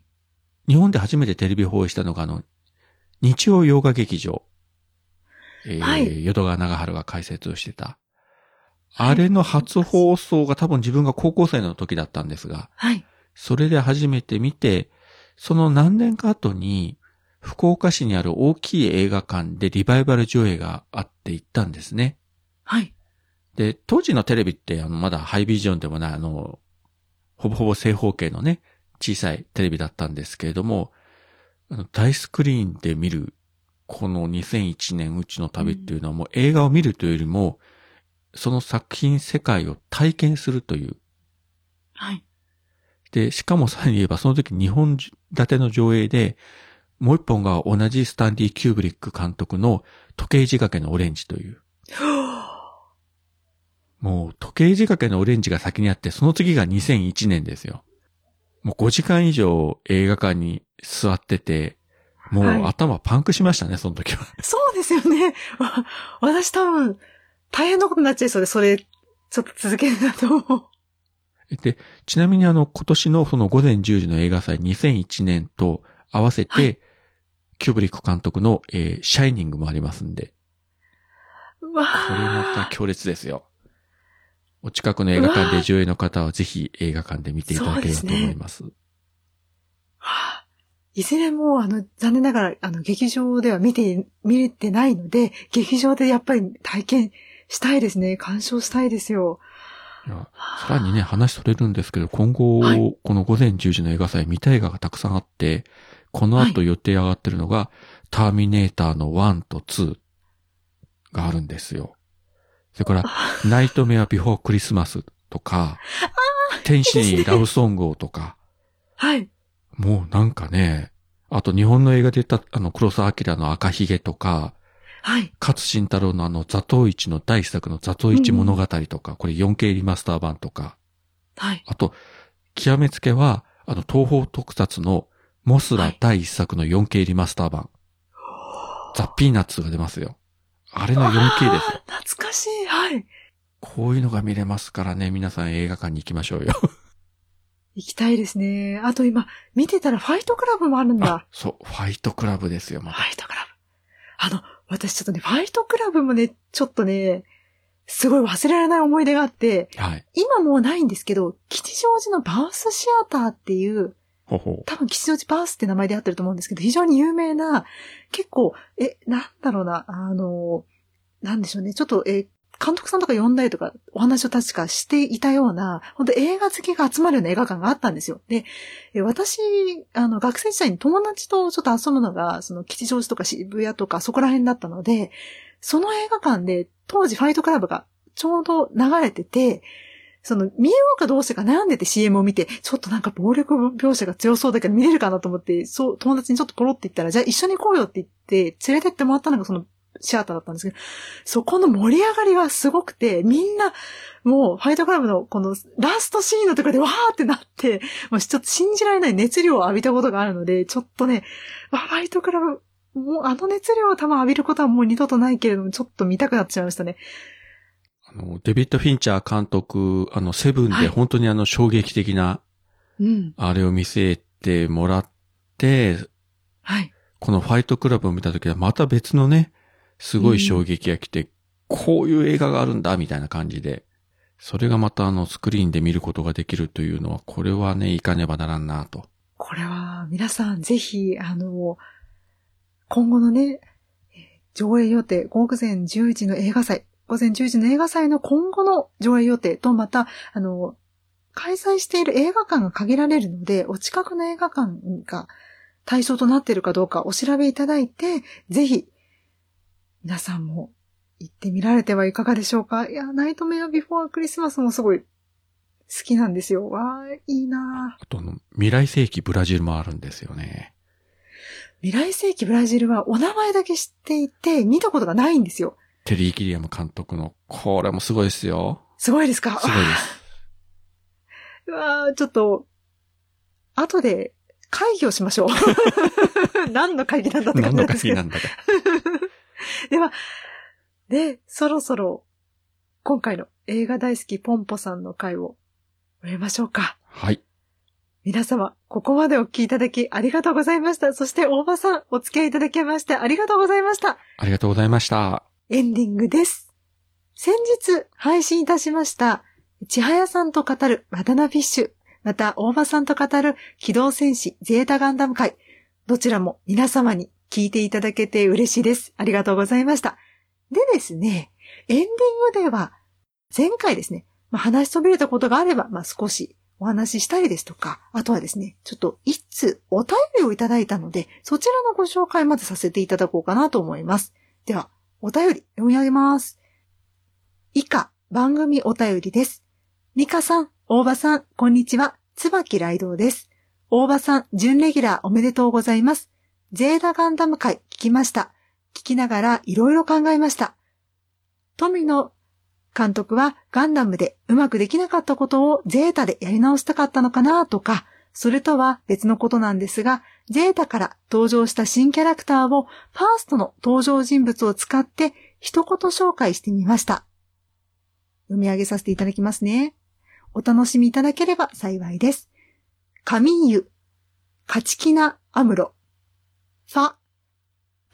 日本で初めてテレビ放映したのがあの、日曜洋画劇場。えーはい淀川長春が解説をしてた。はいあれの初放送が多分自分が高校生の時だったんですが、はい。それで初めて見て、その何年か後に、福岡市にある大きい映画館でリバイバル上映があって行ったんですね。はい。で、当時のテレビって、あの、まだハイビジョンでもない、あの、ほぼほぼ正方形のね、小さいテレビだったんですけれども、あの大スクリーンで見る、この2001年うちの旅っていうのはもう映画を見るというよりも、その作品世界を体験するという。はい。で、しかもさらに言えば、その時2本立ての上映で、もう一本が同じスタンディ・キューブリック監督の時計仕掛けのオレンジという。もう時計仕掛けのオレンジが先にあって、その次が2001年ですよ。もう5時間以上映画館に座ってて、もうはい頭パンクしましたね、その時は。そうですよね。わ私多分、大変なことになっちゃいそうで、それ、ちょっと続けるなと。で、ちなみにあの、今年のその午前10時の映画祭2001年と合わせて、はいキューブリック監督の、えーシャイニングもありますんで、うわこれまた強烈ですよ。お近くの映画館で上映の方はぜひ映画館で見ていただければと思います。いずれも、あの、残念ながら、あの、劇場では見て、見れてないので、劇場でやっぱり体験したいですね。鑑賞したいですよ。さらにね、話それるんですけど、今後、はいこの午前10時の映画祭見たい映画がたくさんあって、この後予定上がってるのが、ターミネーターの1と2があるんですよ。それから、ナイトメアビフォークリスマスとか、天使にラブソングをとか、はい。もうなんかね、あと日本の映画で言った、あの、黒沢明の赤ひげとか、はい。勝慎太郎のあの、ザトウイチの第一作のザトウイチ物語とか、これ 4K リマスター版とか、はい。あと、極めつけは、あの、東方特撮のモスラ第一作の 4K リマスター版。ザ・ピーナッツが出ますよ。あれの 4K ですよ。懐かしい。はい。こういうのが見れますからね、皆さん映画館に行きましょうよ。行きたいですね。あと今、見てたらファイトクラブもあるんあだ。、そう、ファイトクラブですよ、また。ファイトクラブ。あの、私ちょっとね、ファイトクラブもね、ちょっとね、すごい忘れられない思い出があって、はい。今もうないんですけど、吉祥寺のバースシアターっていう、ほほ多分吉祥寺バースって名前で合ってると思うんですけど、非常に有名な、結構、え、なんだろうな、あの、なんでしょうね、ちょっと、え、監督さんとか呼んだりとか、お話を確かしていたような、本当映画好きが集まるような映画館があったんですよ。で、私、あの、学生時代に友達とちょっと遊ぶのが、その、吉祥寺とか渋谷とかそこら辺だったので、その映画館で、当時ファイトクラブがちょうど流れてて、その、見ようかどうしようか悩んでて CM を見て、ちょっとなんか暴力描写が強そうだけど見れるかなと思って、そう、友達にちょっとポロって言ったら、じゃあ一緒に行こうよって言って、連れてってもらったのがそのシアターだったんですけど、そこの盛り上がりがすごくて、みんな、もう、ファイトクラブのこのラストシーンのところでわーってなって、もうちょっと信じられない熱量を浴びたことがあるので、ちょっとね、わファイトクラブ、もうあの熱量を多分浴びることはもう二度とないけれども、ちょっと見たくなってしまいましたね。あの、デビッド・フィンチャー監督、あの、セブンはいで本当にあの、衝撃的な、うん。あれを見せてもらって、はい。このファイトクラブを見たときはまた別のね、すごい衝撃が来て、こういう映画があるんだ、みたいな感じで、それがまたあの、スクリーンで見ることができるというのは、これはね、いかねばならんなと。これは、皆さんぜひ、あの、今後のね、上映予定、午前10時の映画祭、午前10時の映画祭の今後の上映予定と、また、あの、開催している映画館が限られるので、お近くの映画館が対象となっているかどうかお調べいただいて、ぜひ、皆さんも行ってみられてはいかがでしょうか？いや、ナイトメアビフォークリスマスもすごい好きなんですよ。わー、いいなーあとあの、未来世紀ブラジルもあるんですよね。未来世紀ブラジルはお名前だけ知っていて、見たことがないんですよ。テリー・ギリアム監督の、これもすごいですよ。すごいですか？すごいです。うわーちょっと、後で会議をしましょう。何の会議なんだって感何のじですけど会議な。んだか。では、で、そろそろ、今回の映画大好きポンポさんの回を終えましょうか。はい。皆様、ここまでお聞きいただきありがとうございました。そして大場さん、お付き合いいただきましてありがとうございました。ありがとうございました。エンディングです。先日配信いたしました、千早さんと語るマダナフィッシュ、また大場さんと語る機動戦士ゼータガンダム会、どちらも皆様に聞いていただけて嬉しいです。ありがとうございました。でですね、エンディングでは、前回ですね、まあ、話しそびれたことがあれば、まあ、少しお話ししたりですとか、あとはですね、ちょっと一通お便りをいただいたので、そちらのご紹介まずさせていただこうかなと思います。では、お便り読み上げます。以下、番組お便りです。ミカさん、大場さん、こんにちは。椿雷道です。大場さん、準レギュラーおめでとうございます。ゼータガンダム会聞きました。聞きながらいろいろ考えました。富野監督はガンダムでうまくできなかったことをゼータでやり直したかったのかなとか、それとは別のことなんですが、ゼータから登場した新キャラクターをファーストの登場人物を使って一言紹介してみました。読み上げさせていただきますね。お楽しみいただければ幸いです。カミーユ、カチキナ・アムロ、ファ、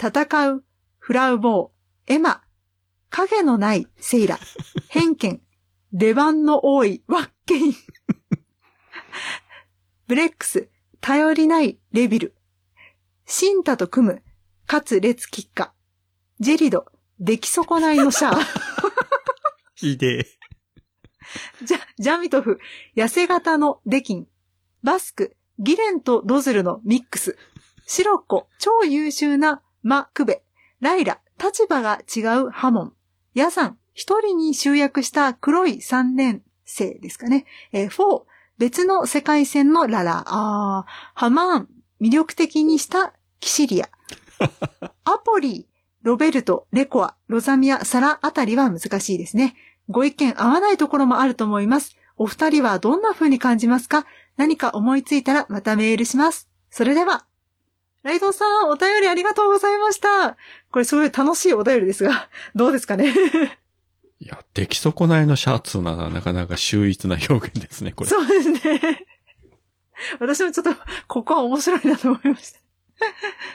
戦う、フラウボー、エマ、影のないセイラ、偏見、レバンの多いワッケイン、ブレックス、頼りないレビル、シンタと組む、かつ列キッカ、ジェリド、出来損ないのシャア、ひでジャ、ジャミトフ、痩せ型のデキン、バスク、ギレンとロズルのミックス、シロッコ、超優秀なマ・クベ、ライラ、立場が違うハモン、ヤさん、一人に集約した黒い三年生ですかね。えー、4、別の世界線のララ。あーハマーン、魅力的にしたキシリア。アポリ、ロベルト、レコア、ロザミア、サラあたりは難しいですね。ご意見合わないところもあると思います。お二人はどんな風に感じますか？何か思いついたらまたメールします。それでは。ライドウさん、お便りありがとうございました。これすごい楽しいお便りですが、どうですかね？いや、出来損ないのシャツならなかなか秀逸な表現ですね、これ。そうですね。私もちょっと、ここは面白いなと思いました。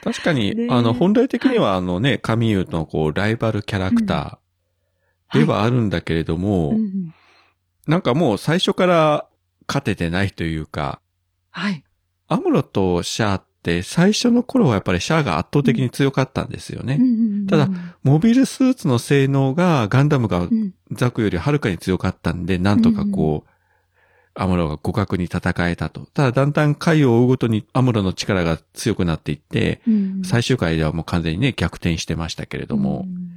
確かに、ねあの、本来的にはあのね、カミユのこう、ライバルキャラクターではあるんだけれども、うんうんなんかもう最初から勝ててないというか、はい。アムロとシャアって最初の頃はやっぱりシャアが圧倒的に強かったんですよね。ただモビルスーツの性能がガンダムがうん、ザクよりはるかに強かったんで、なんとかこう、アムロが互角に戦えたと。ただだんだん回を追うごとにアムロの力が強くなっていって、うん。最終回ではもう完全にね、逆転してましたけれども、うん。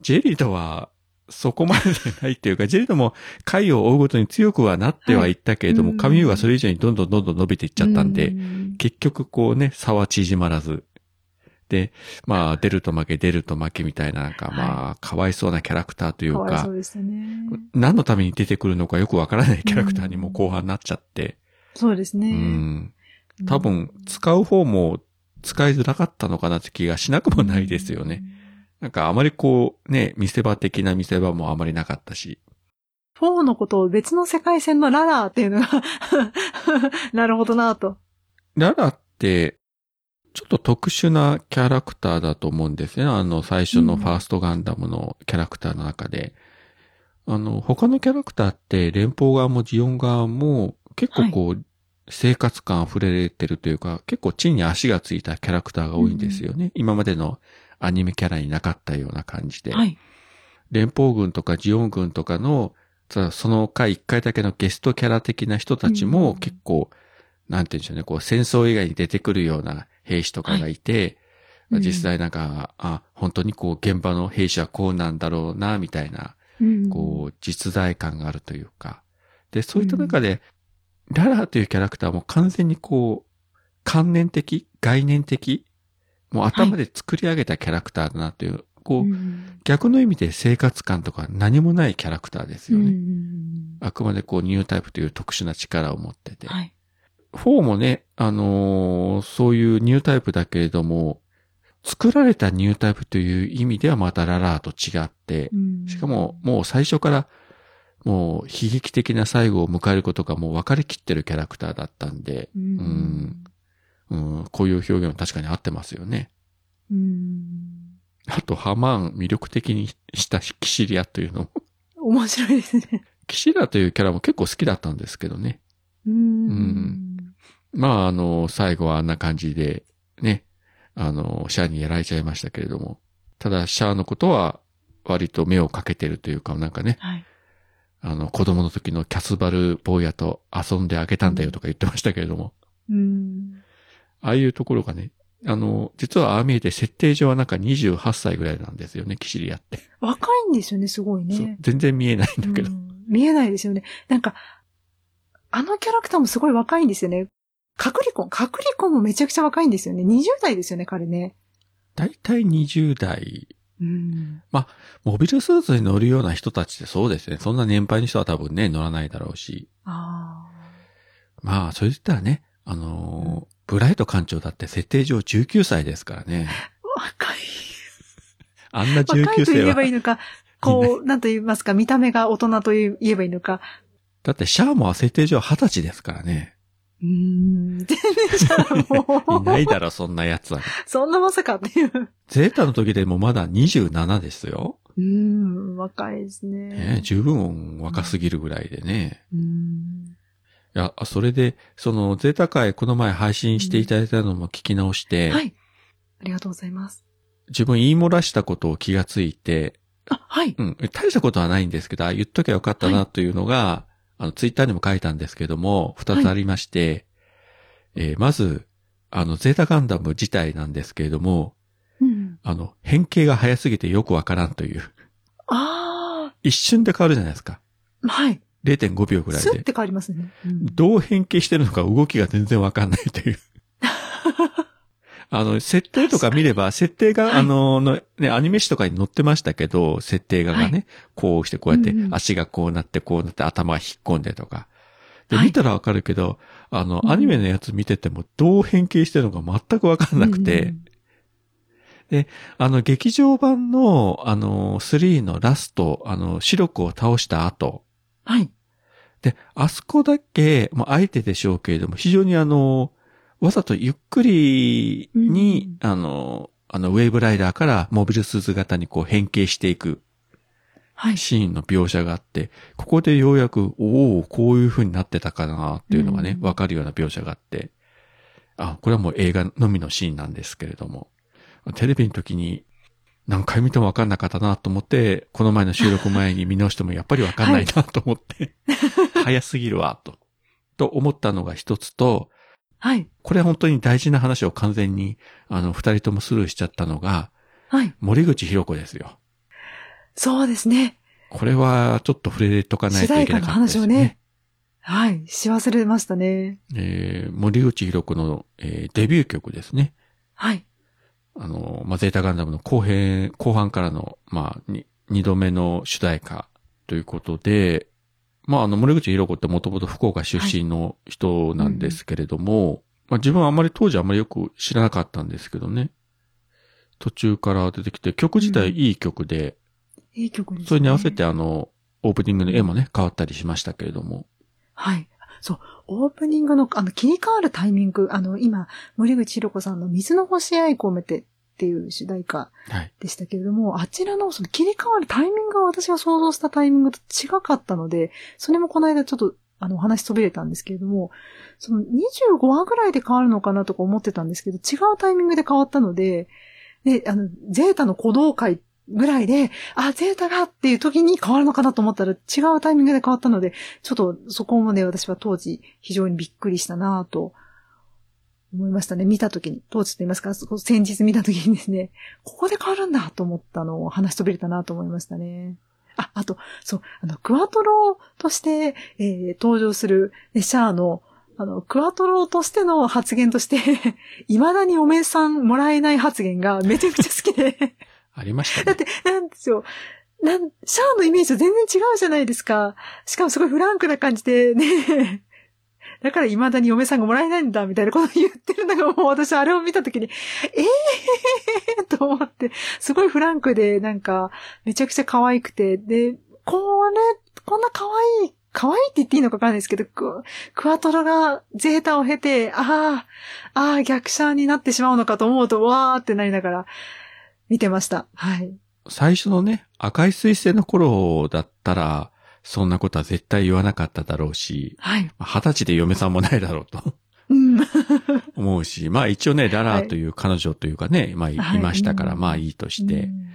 ジェリドはそこまでじゃないっていうか、ジェリドも回を追うごとに強くはなってはいったけれども、はいカミューはそれ以上にどんどんどんどん伸びていっちゃったんで、うん結局こうね、差は縮まらず。で、まあ、出ると負け、出ると負けみたいな、なんかまあ、かわいそうなキャラクターというかう、ですね。何のために出てくるのかよくわからないキャラクターにも後半なっちゃって、うそうですね。ん。多分、使う方も使いづらかったのかなって気がしなくもないですよね。。なんかあまりこう、ね、見せ場的な見せ場もあまりなかったし。4のことを別の世界線のララーっていうのが、なるほどなと。ララって、ちょっと特殊なキャラクターだと思うんですね。あの、最初のファーストガンダムのキャラクターの中で。あの、他のキャラクターって、連邦側もジオン側も、結構こう、生活感溢れてるというか、結構地に足がついたキャラクターが多いんですよね。今までのアニメキャラになかったような感じで。はい。連邦軍とかジオン軍とかの、さその回一回だけのゲストキャラ的な人たちうんも結構、なんて言うんでしょうね、こう戦争以外に出てくるような兵士とかがいて、うん実際なんか、あ、本当にこう現場の兵士はこうなんだろうな、みたいな、うんこう実在感があるというか。で、そういった中で、ララというキャラクターも完全にこう、観念的、概念的、もう頭で作り上げたキャラクターだなという、こう、うん逆の意味で生活感とか何もないキャラクターですよね。うんあくまでこうニュータイプという特殊な力を持ってて。はい。4もね、あのーそういうニュータイプだけれども、作られたニュータイプという意味ではまたララーと違って、しかももう最初からもう悲劇的な最後を迎えることがもう分かりきってるキャラクターだったんで、ううんうん、こういう表現は確かに合ってますよね。うんあと、ハマーン魅力的にしたキシリアというのも面白いですね。キシラというキャラも結構好きだったんですけどね。うんまあ、あの、最後はあんな感じで、ね、あの、シャアにやられちゃいましたけれども。ただ、シャアのことは割と目をかけてるというか、なんかね、はい。あの、子供の時のキャスバル坊やと遊んであげたんだよとか言ってましたけれども。うんああいうところがね、あの、実はああ見えて設定上はなんか28歳ぐらいなんですよね、キシリアって。若いんですよね、すごいね。全然見えないんだけど。うん見えないですよね。なんか、あのキャラクターもすごい若いんですよね。カクリコン、カクリコンもめちゃくちゃ若いんですよね。20代ですよね、彼ね。だいたい20代うん。モビルスーツに乗るような人たちってそうですね。そんな年配の人は多分ね、乗らないだろうし。あまあ、それ言ったらね、あのーブライト艦長だって設定上19歳ですからね。あ。若い。あんな若い19歳はと言えばいい。のか、こう、なんと言いますか、見た目が大人と言えばいいのか。だってシャアも設定上20歳ですからね。うーん。全然じゃあもう。いないだろ、そんな奴は。そんなまさかっていう。ゼータの時でもまだ27ですよ。うーん、若いですね。ね、十分若すぎるぐらいでね。うーん。いや、それで、その、ゼータ会この前配信していただいたのも聞き直して、はい。ありがとうございます。自分言い漏らしたことを気がついて、あ、はい。うん、大したことはないんですけど、あ言っときゃよかったなというのが、あの、ツイッターにも書いたんですけども、二つありまして、えーまず、あの、ゼータガンダム自体なんですけれども、うん。あの、変形が早すぎてよくわからんという。あ一瞬で変わるじゃないですか。はい。0.5秒ぐらいで。スッて変わりますね。うん。どう変形してるのか動きが全然わかんないという。あの、設定とか見れば、設定が、はい。あの、の、ね、アニメ誌とかに載ってましたけど、設定画がね、はこうしてこうやってうんうん。足がこうなってこうなって頭が引っ込んでとか。で、はい。見たらわかるけど、あの、うん。アニメのやつ見ててもどう変形してるのか全くわかんなくて、うんあの、劇場版の、あの、3のラスト、あの、白くを倒した後、はい。で、あそこだけ、まあ、あえてでしょうけれども、非常にあの、わざとゆっくりに、あの、あの、ウェーブライダーからモビルスーツ型にこう変形していくはい。シーンの描写があって、ここでようやく、おおこういう風になってたかなっていうのがね、うんわかるような描写があって、あ、これはもう映画のみのシーンなんですけれども、テレビの時に何回見てもわかんなかったなと思って、この前の収録前に見直してもやっぱりわかんないなと思って、早すぎるわ、と。と思ったのが一つと、はい。これは本当に大事な話を完全に、あの、二人ともスルーしちゃったのが、はい。森口博子ですよ。そうですね。これはちょっと触れとかないといけなかったです主題歌の話をねはい。し忘れましたね。えー森口博子の、えーデビュー曲ですね。はい。あの、まあ、ゼータガンダムの後編、後半からの、まあ、に二度目の主題歌ということで、まあ、あの、森口博子ってもともと福岡出身の人なんですけれども、まあ、自分はあんまり当時あんまりよく知らなかったんですけどね。途中から出てきて、曲自体いい曲で、いい曲ですね。それに合わせてあの、オープニングの絵もね、変わったりしましたけれども。はい。そう。オープニングの、あの、切り替わるタイミング、あの、今、森口博子さんの水の星愛込めてっていう主題歌はい。でしたけれども、あちらのその切り替わるタイミングが私が想像したタイミングと違かったので、それもこの間ちょっと、あの、お話飛びれたんですけれども、その25話ぐらいで変わるのかなとか思ってたんですけど、違うタイミングで変わったので、で、あの、ゼータの鼓動会ぐらいで、あ、ゼータがっていう時に変わるのかなと思ったら違うタイミングで変わったので、ちょっとそこもね、私は当時非常にびっくりしたなぁと思いましたね。見た時に、当時と言いますか、先日見た時にですね、ここで変わるんだと思ったのを話し飛びれたなと思いましたね。あ、あと、そう、あの、クワトロとして、えー登場する、ね、シャアの、あの、クワトロとしての発言として、未だにおめさんもらえない発言がめちゃくちゃ好きで、ありましたね。だって、なんですよ。なん、シャアのイメージと全然違うじゃないですか。しかもすごいフランクな感じで、ね。だから未だに嫁さんがもらえないんだ、みたいなことを言ってるのがもう私あれを見たときに、ええー、と思って、すごいフランクで、なんか、めちゃくちゃ可愛くて、で、これ、こんな可愛い、可愛いって言っていいのかわかんないですけど、ククワトロがゼータを経て、ああ、ああ、逆者になってしまうのかと思うと、わーってなりながら、見てました。はい。最初のね、赤い彗星の頃だったら、そんなことは絶対言わなかっただろうし、はい。まあ二十歳で嫁さんもないだろうとうん。思うし、まあ一応ね、ラはいラという彼女というかね、まあいはいいましたから、うんまあいいとして。うん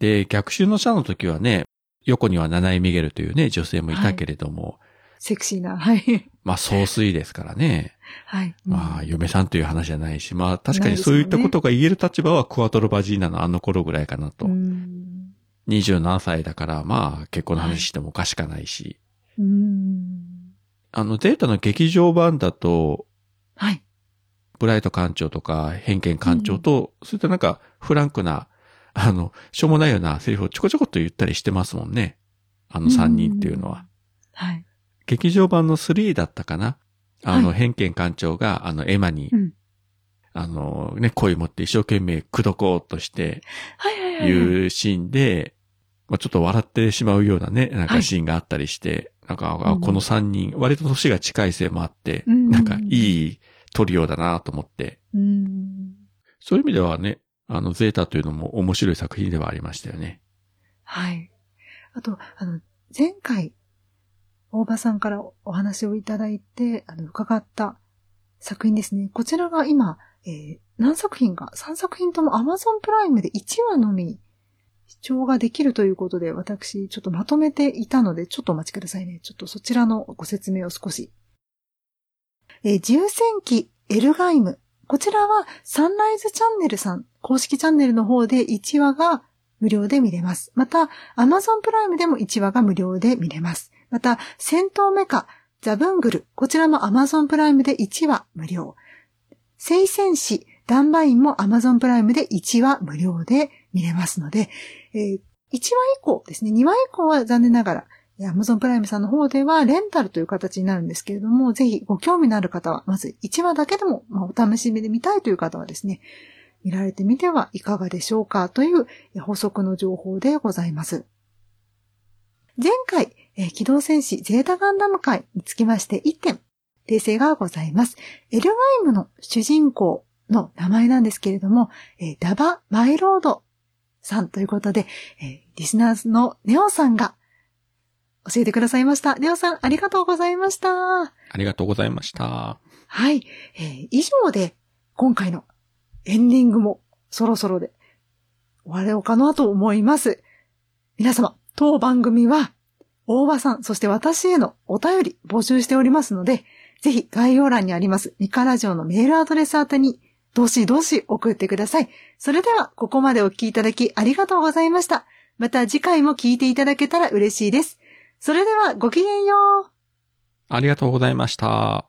で、逆襲の者の時はね、横には七井ミゲルというね、女性もいたけれども、セクシーな、はい。まあ総帥ですからね。はい。まあ、うん嫁さんという話じゃないし、まあ確かにそういったことが言える立場はクワトロバジーナのあの頃ぐらいかなと。うん。二十何歳だから、まあ結婚の話してもおかしかないし。うん。あの、データの劇場版だと、はい。ブライト館長とか、偏見館長と、そういったなんか、フランクな、あの、しょうもないようなセリフをちょこちょこっと言ったりしてますもんね。あの三人っていうのは。はい。劇場版の3だったかなあの、はい偏見館長が、あの、エマに、うんあの、ね、恋持って一生懸命口説こうとして、はいはいはい。いうシーンで、まあ、ちょっと笑ってしまうようなね、なんはいかシーンがあったりして、なんか、この三人、割と年が近いせいもあって、うんなんかいいトリオだなと思って、うん。そういう意味ではね、あの、ゼータというのも面白い作品ではありましたよね。はい。あと、あの、前回、大場さんからお話をいただいて、あの、伺った作品ですね。こちらが今、えー何作品か、3作品とも Amazon プライムで1話のみ視聴ができるということで、私、ちょっとまとめていたので、ちょっとお待ちくださいね。ちょっとそちらのご説明を少し。えー、重戦記エルガイム。こちらはサンライズチャンネルさん、公式チャンネルの方で1話が無料で見れます。また、Amazon プライムでも1話が無料で見れます。また、戦闘メカ、ザブングル、こちらも Amazon プライムで1話無料。聖戦士、ダンバインも Amazon プライムで1話無料で見れますので、えー1話以降ですね、2話以降は残念ながら、Amazon プライムさんの方ではレンタルという形になるんですけれども、ぜひご興味のある方は、まず1話だけでも、まあ、お試しみで見たいという方はですね、見られてみてはいかがでしょうかという補足の情報でございます。前回、えー機動戦士ゼータガンダム会につきまして1点、訂正がございます。エルガイムの主人公の名前なんですけれども、えーダバ・マイロードさんということで、えーリスナーズのネオさんが教えてくださいました。ネオさん、ありがとうございました。ありがとうございました。はい。えー以上で、今回のエンディングもそろそろで終わろうかなと思います。皆様、当番組は、大場さん、そして私へのお便り募集しておりますので、ぜひ概要欄にありますミカラジオのメールアドレス宛に、どしどし送ってください。それでは、ここまでお聞きいただきありがとうございました。また次回も聞いていただけたら嬉しいです。それでは、ごきげんよう。ありがとうございました。